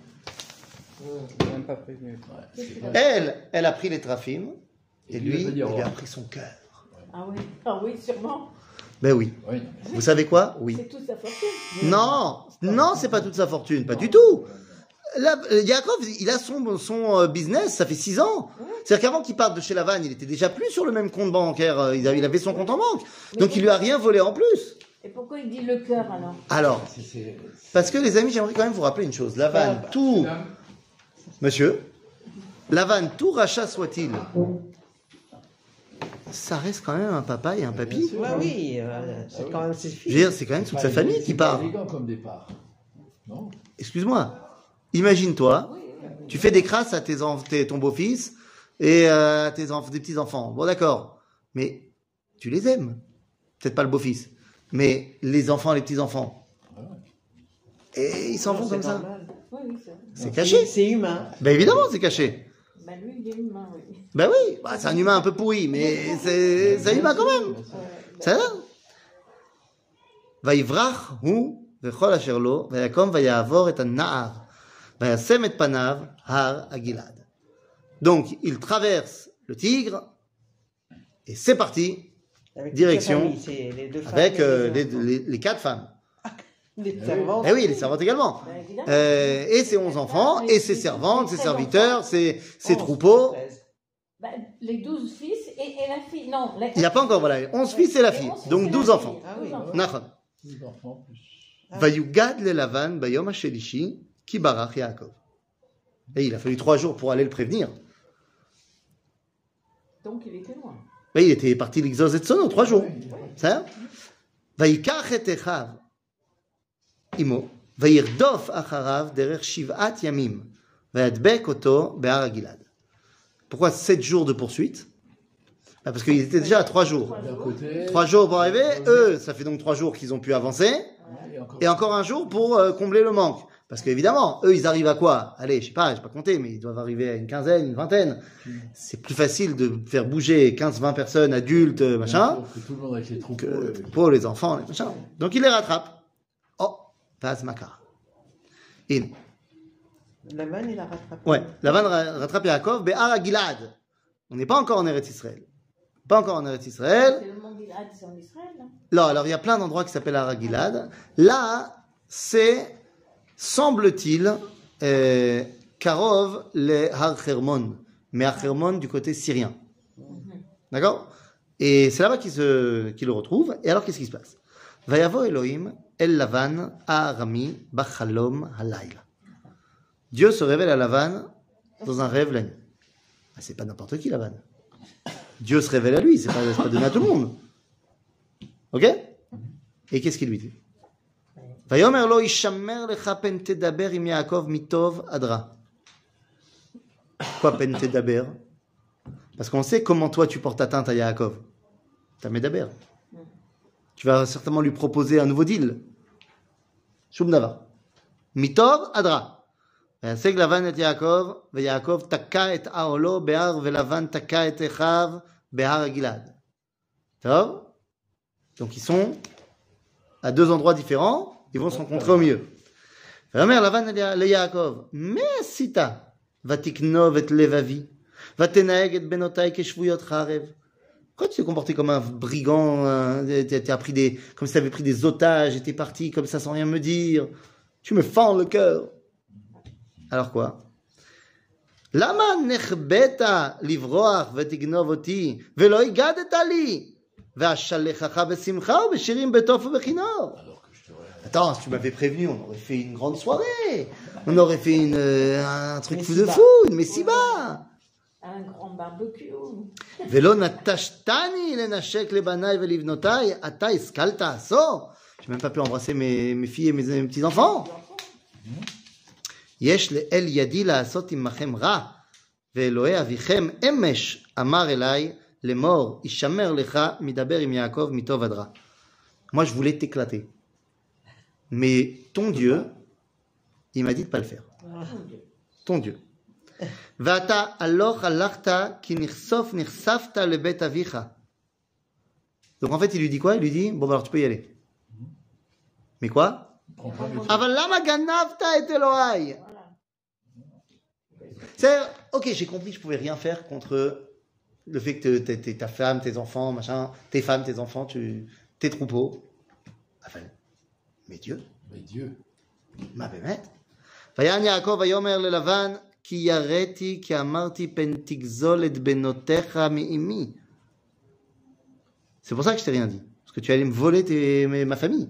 Elle, elle a pris les Terafim, et, lui, il a pris son cœur. Ah oui, ah oui sûrement. Ben oui. oui. Vous savez quoi? Oui. C'est toute sa fortune. Non, non, c'est pas toute sa fortune, pas du tout. Là, euh, Yaakov, il a son, son euh, business, ça fait six ans. C'est-à-dire qu'avant qu'il parte de chez Lavan, il était déjà plus sur le même compte bancaire, euh, il avait, il avait son compte en banque. Donc il lui a rien volé en plus. Et pourquoi il dit le cœur alors? Alors, C'est- c'est- parce que les amis, j'aimerais quand même vous rappeler une chose. Lavan, tout, monsieur, Lavan, tout rachat soit-il, ça reste quand même un papa et un papy. Ouais, oui, euh, c'est Ah oui. quand même ses Je veux filles. dire, c'est quand même toute sa famille qui c'est part. élégant comme départ. Non? Excuse-moi. Imagine-toi, tu fais des crasses à tes, ton beau-fils et euh, à tes petits-enfants. Bon, d'accord. Mais tu les aimes. Peut-être pas le beau-fils, mais les enfants, les petits-enfants. Et ils s'en vont comme ça. C'est caché. C'est humain. Ben évidemment, c'est caché. Ben lui, il est humain, oui. Ben, oui, bah, c'est un humain un peu pourri, mais c'est humain quand même. C'est Ça vechol. Har Agilad. Donc, il traverse le Tigre et c'est parti, direction, avec euh, les, quatre femmes. [laughs] Les servantes. Eh oui, les servantes également. Euh, et ses onze enfants, et ses servantes, ses serviteurs, ses, troupeaux. Ben, les douze fils et, la fille. Non. Il n'y a pas encore, voilà. Onze fils et la fille. Donc douze enfants. Ah oui. Nachon. Vayugad le lavan bayom qui barach Yaakov? Et il a fallu trois jours pour aller le prévenir. Donc il était loin. Il était parti l'exos et son trois jours. Ça Vaikach et Imo. Acharav derer shivat yamim. Oto. Pourquoi sept jours de poursuite? Bah, parce qu'ils étaient déjà à trois jours. Trois jours pour arriver. Eux, ça fait donc trois jours qu'ils ont pu avancer. Et encore un jour pour euh, combler le manque. Parce qu'évidemment, eux, ils arrivent à quoi? Allez, je sais pas, je sais pas compter, mais ils doivent arriver à une quinzaine, une vingtaine. C'est plus facile de faire bouger 15-20 personnes adultes, machin, Que tout le monde avec les troupeaux. que les enfants, les machins. Donc il les rattrape. Oh, Paz Makar. In. La manne, il a rattrapé. Ouais, Lavan ra- rattrape Yaakov, Behar Gilad. On n'est pas encore en Eretz Israël. Pas encore en Eretz Israël. C'est le monde d'Ilad, c'est en Israël. non? Non, alors il y a plein d'endroits qui s'appellent Aragilad. Là, c'est, semble-t-il, euh, Karov, les Har Hermon. Mais Har du côté syrien. D'accord? Et c'est là-bas qu'il le retrouve. Et alors, qu'est-ce qui se passe? Vayavo Elohim El Lavan Arami Bachalom Halayla. Dieu se révèle à Lavan dans un rêve la nuit. Ah, c'est pas n'importe qui, Lavan. Dieu se révèle à lui, c'est pas, pas donné à tout le monde. Ok? Et qu'est-ce qu'il lui dit? ויאמר לו, ישמר לך פן תדבר עם יעקב מטוב עד רע. Quoi peine תדבר Parce qu'on sait comment toi tu portes atteinte à Yaakov. T'as médaber. Tu vas certainement lui proposer un nouveau deal. שום דבר. מטוב עד רע. וישג לבן את יעקב, ויעקב תקע את העולו בהר, ולבן תקע את אחיו בהר הגלעד. טוב Donc ils sont à deux endroits différents, ils vont se rencontrer au mieux. Ramer Lavan le Yaakov, Mesita, Vatiknov et Levavi, Vatenaeg et Benotai Keshvuyot Harev. Quand tu t'es comporté comme un brigand, euh, tu pris des, comme si tu pris des otages, tu parti comme ça sans rien me dire, tu me fends le cœur. Alors quoi? למה נחבאת לברוח ותגנוב אותי ולא הגדת לי? ואשלחך בשמחה ובשירים בתוף ובכינור. Attends, si tu m'avais prévenu, on aurait fait une grande soirée. On aurait fait une, euh, un truc fou de Messiba. fou, une messiba. Un grand barbecue. [laughs] ולא נטשתני לנשק לבניי ולבנותיי, אתה השכלת עשור. J'ai même pas pu embrasser mes, mes filles et mes, mes petits-enfants. יש לאל ידי לעשות עמכם רע, ואלוהי אביכם אמש אמר אליי לאמור, ישמר לך מדבר עם יעקב מטוב עד רע. Moi, je voulais t'éclater. Mais ton Dieu, il m'a dit de ne pas le faire. Ah. Ton Dieu. Donc en fait, il lui dit quoi? Il lui dit Bon, bah, alors tu peux y aller. Mais quoi? C'est ok, j'ai compris que je pouvais rien faire contre le fait que t'es ta femme, tes enfants, machin, tes femmes, tes enfants, tu, tes troupeaux. mais Dieu, Mais Dieu. מה באמת? ויען יעקב ויאמר ללבן כי יראתי כי אמרתי פן תגזול את בנותיך מאמי. C'est pour ça que je t'ai rien dit. Parce que tu allais me voler tes- mes- ma famille.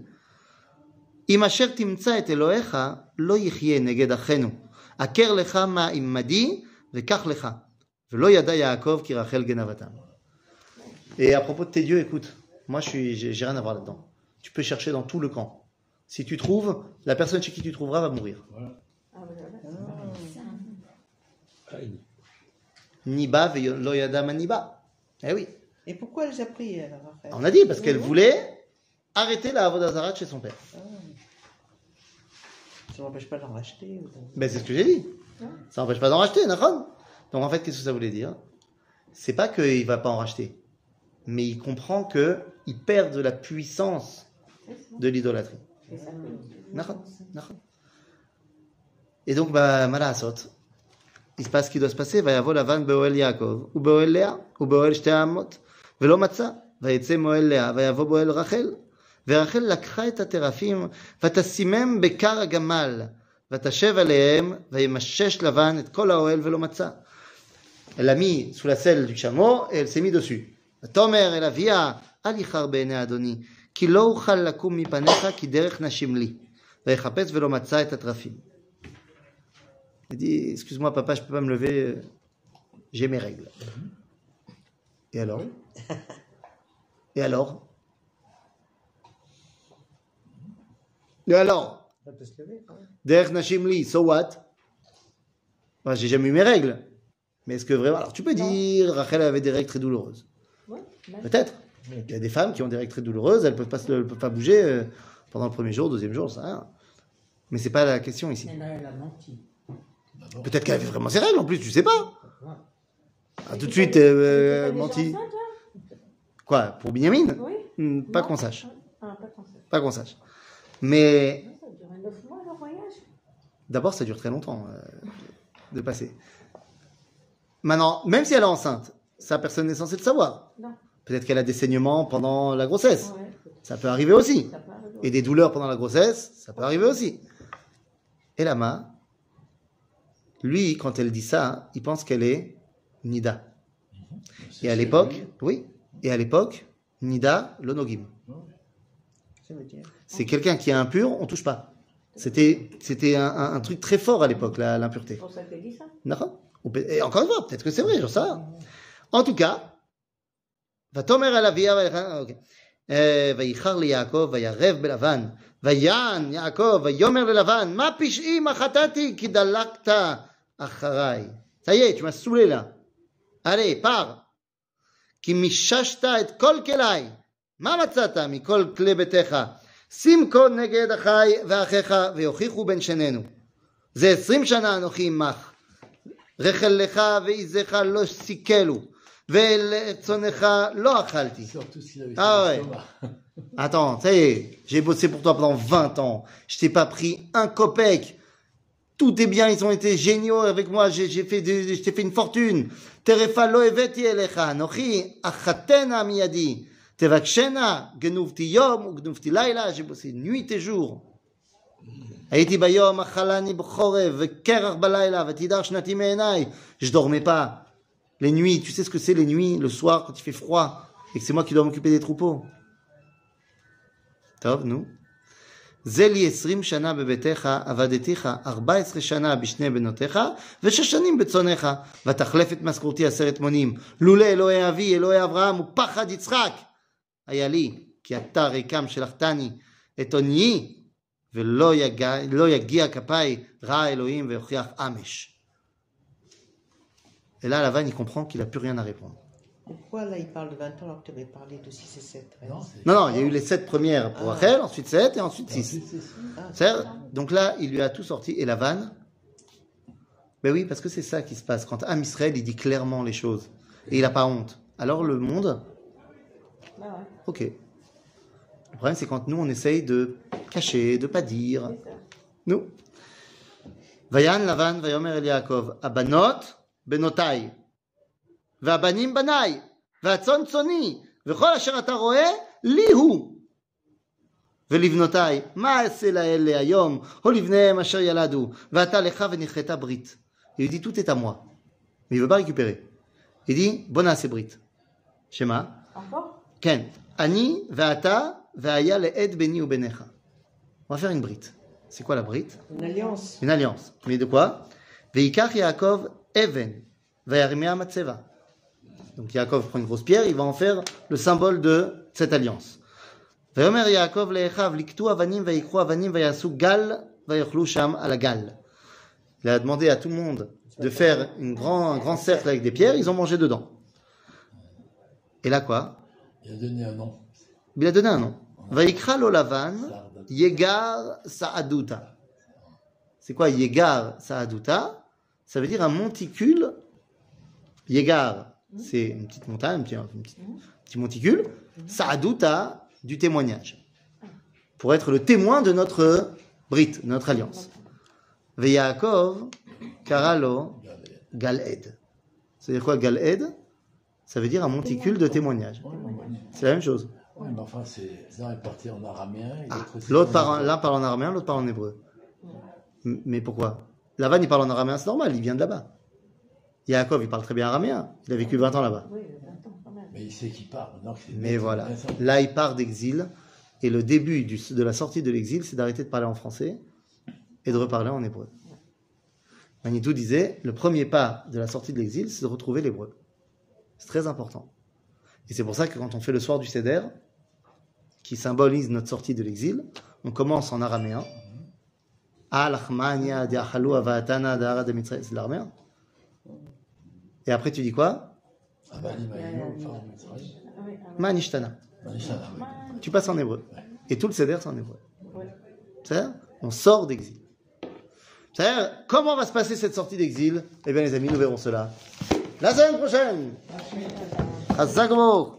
אם אשר תמצא את אלוהיך לא יחיה נגד אחינו. עקר לך מה עמדי וקח לך. ולא ידע יעקב כי רחל גנבתם. Et à propos de tes dieux, écoute, moi je suis, j'ai j'ai rien à voir là-dedans. Tu peux chercher dans tout le camp. Si tu trouves, la personne chez qui tu trouveras va mourir. Ah, voilà. Aïe. Niba lo yadam niba. Eh oui. Et pourquoi elle a pris alors Raphaël On a dit parce qu'elle voulait arrêter la Avodazara chez son père. Ça m'empêche pas d'en racheter. ou- Ben c'est ce que j'ai dit. Ça n'empêche pas d'en racheter, d'accord Donc en fait, qu'est-ce que ça voulait dire? C'est pas qu'il va pas en racheter, mais il comprend que il perd de la puissance de l'idolâtrie. D'accord D'accord. Et donc, bah, malasot. Il se passe ce qui doit se passer. ויבוא לבן באוהל יעקב, ובאוהל לאה, ובאוהל שתי האמות, ולא מצא. ויצא מאוהל לאה, ויבוא באוהל רחל. ורחל לקחה את הטרפים, ותשימם בכר הגמל, ותשב עליהם, וימשש לבן את כל האוהל ולא מצא. Elle l'a mis sous la selle du chameau et elle s'est mise dessus. ותאמר אל אביה, אל יחר בעיני אדוני, כי לא אוכל לקום מפניך כי דרך נשים לי. ויחפש ולא מצא את הטרפים. Il dit, excuse-moi papa, je peux pas me lever, euh, j'ai mes règles. Et alors Et alors Et alors Elle peut se lever quand même. Derech Nashim Li, so what Moi, j'ai jamais eu mes règles. Mais est-ce que vraiment. Alors, tu peux dire, Rachel avait des règles très douloureuses. Ouais, même. Peut-être. Il y a des femmes qui ont des règles très douloureuses, elles ne peuvent, pas se- elles peuvent pas bouger euh, pendant le premier jour, deuxième jour, ça rien. Mais c'est pas la question ici. Mais là, elle a menti. D'abord. Peut-être qu'elle avait vraiment ses règles en plus, tu sais pas. Ah, tout de suite, euh, pas menti. enceinte, hein Quoi Pour Binyamin Oui. Hmm, Pas Non qu'on sache. Ah, pas qu'on sache. Pas qu'on sache. Mais Non, Ça a duré 9 mois le voyage. D'abord, ça dure très longtemps euh, de passer. Maintenant, même si elle est enceinte, ça personne n'est censé le savoir. Non. Peut-être qu'elle a des saignements pendant la grossesse. Ça peut arriver aussi. Et des douleurs pendant la grossesse, ça peut arriver aussi. Et la main, lui, quand elle dit ça, il pense qu'elle est Nida. Et à l'époque, oui, et à l'époque, Nida, l'onogim. C'est quelqu'un qui est impur, on ne touche pas. C'était, un, truc très fort à l'époque, l'impureté. C'est. Et encore une fois, peut-être que c'est vrai, j'en sais En tout cas, ותאמר על אביה, וייחר ליעקב, וירב בלבן, ויען יעקב, ויאמר ללבן, מה פשעי, מה חטאתי, כי דלקת אחריי. Saoulé là. Allez, pars. כי מיששת את כל כליי. מה מצאת מכל כלי ביתך? שים קוד נגד אחי ואחיך, ויוכיחו בין שנינו. זה עשרים שנה אנוכי עמך. רחל לך ועזך לא סיכלו. Surtout s'il avait Ah son ouais. estomac. [laughs] Attends, ça y est, j'ai bossé pour toi pendant 20 ans. Je t'ai pas pris un copec. Tous tes biens, ils ont été géniaux avec moi. J'ai j'ai fait, des- je t'ai fait une fortune. Terefa lo eveti elecha. Anochi achatena miyadi. Tevakshena genuvti yom ou genuvti laila. J'ai bossé nuit et jour. הייתי ביום, אכלני בחורף, וקרח בלילה, ותידר שנתי מעיניי. Je dormais pas. Les nuits, tu sais ce que c'est les nuits, le soir, quand il fait froid, et que c'est moi qui dois m'occuper des troupeaux. טוב, נו. זה לי עשרים שנה בביתך, עבדתיך ארבע עשרה שנה בשני בנותיך, ושש שנים בצונך, ותחלף את משכורתי עשרת מונים. לולא אלוהי אבי, אלוהי אברהם ופחד יצחק. היה לי, כי אתה ריקם שלחתני את עוניי, ולא יגיע, לא יגיע כפיי רע אלוהים ויוכיח אמש. Et là, Lavan, il comprend qu'il n'a plus rien à répondre. Pourquoi là il parle de 20 ans alors que tu avais parlé de 6 et 7 Non, Non, non, il y a eu les sept premières pour Ah. Rachel, ensuite sept et ensuite c'est- six. c'est- c'est- C'est-à-dire, Donc là, il lui a tout sorti. Et la vanne Ben oui, parce que c'est ça qui se passe. Quand Am Israël, il dit clairement les choses. Et il n'a pas honte. Alors le monde, ouais, ok. Le problème, c'est quand nous, on essaye de cacher, de pas dire. Nous. Vayan Lavan, Vayomer El Yaakov, Abanot, Benotai, והבנים בניי, והצאן צאני, וכל אשר אתה רואה, לי הוא. ולבנותיי, מה אעשה לאלה היום, או לבניהם אשר ילדו, ואתה לך ונכרתה ברית. Il dit, tout est à moi. Mais il veut pas récupérer. Il dit, בוא נעשה ברית. שמה? Encore כן, אני ואתה, והיה לעד ביני וביניך. On va faire une brite. C'est quoi la brite Une alliance. Une alliance. Mais de quoi Veikach Yaakov Even, Matseva. Donc Yaakov prend une grosse pierre, il va en faire le symbole de cette alliance. Yaakov le'echav liktu avanim vayikru avanim vayasu gal vayochlu sham à la gal. Il a demandé à tout le monde de faire une grand, un grand cercle avec des pierres, ils ont mangé dedans. Et là quoi? Il a donné un nom. Il a donné un nom. Vaikra lo lavan Sardat. Yegar Saaduta. C'est quoi Yegar Saaduta? Ça veut dire un monticule. Yegar, c'est une petite montagne, un petit, un petit- petit monticule. Saaduta, du témoignage. Pour être le témoin de notre brit, notre alliance. Veyaakov, Karalo, Galed. C'est-à-dire quoi Galed? Ça veut dire un monticule de témoignage. C'est la même chose. Ouais, mais enfin, c'est l'un est parti en araméen Ah, l'autre l'un parle en araméen, l'autre parle en hébreu. Mais pourquoi? Lavan, il parle en araméen, c'est normal, il vient de là-bas. Yaakov, il parle très bien araméen, il a vécu 20 ans là-bas. Oui, 20 ans quand même. Mais il sait qu'il part. Mais voilà, là, il part d'exil, et le début du- de la sortie de l'exil, c'est d'arrêter de parler en français et de reparler en hébreu. Manitou disait, le premier pas de la sortie de l'exil, c'est de retrouver l'hébreu. C'est très important. Et c'est pour ça que quand on fait le soir du Seder, qui symbolise notre sortie de l'exil, on commence en araméen. C'est l'araméen. Et après, tu dis quoi? Manishtana. Tu passes en hébreu. Et tout le Seder, c'est en hébreu. C'est-à-dire, on sort d'exil. C'est-à-dire, comment va se passer cette sortie d'exil? Eh bien, les amis, nous verrons cela la semaine prochaine. Baruch.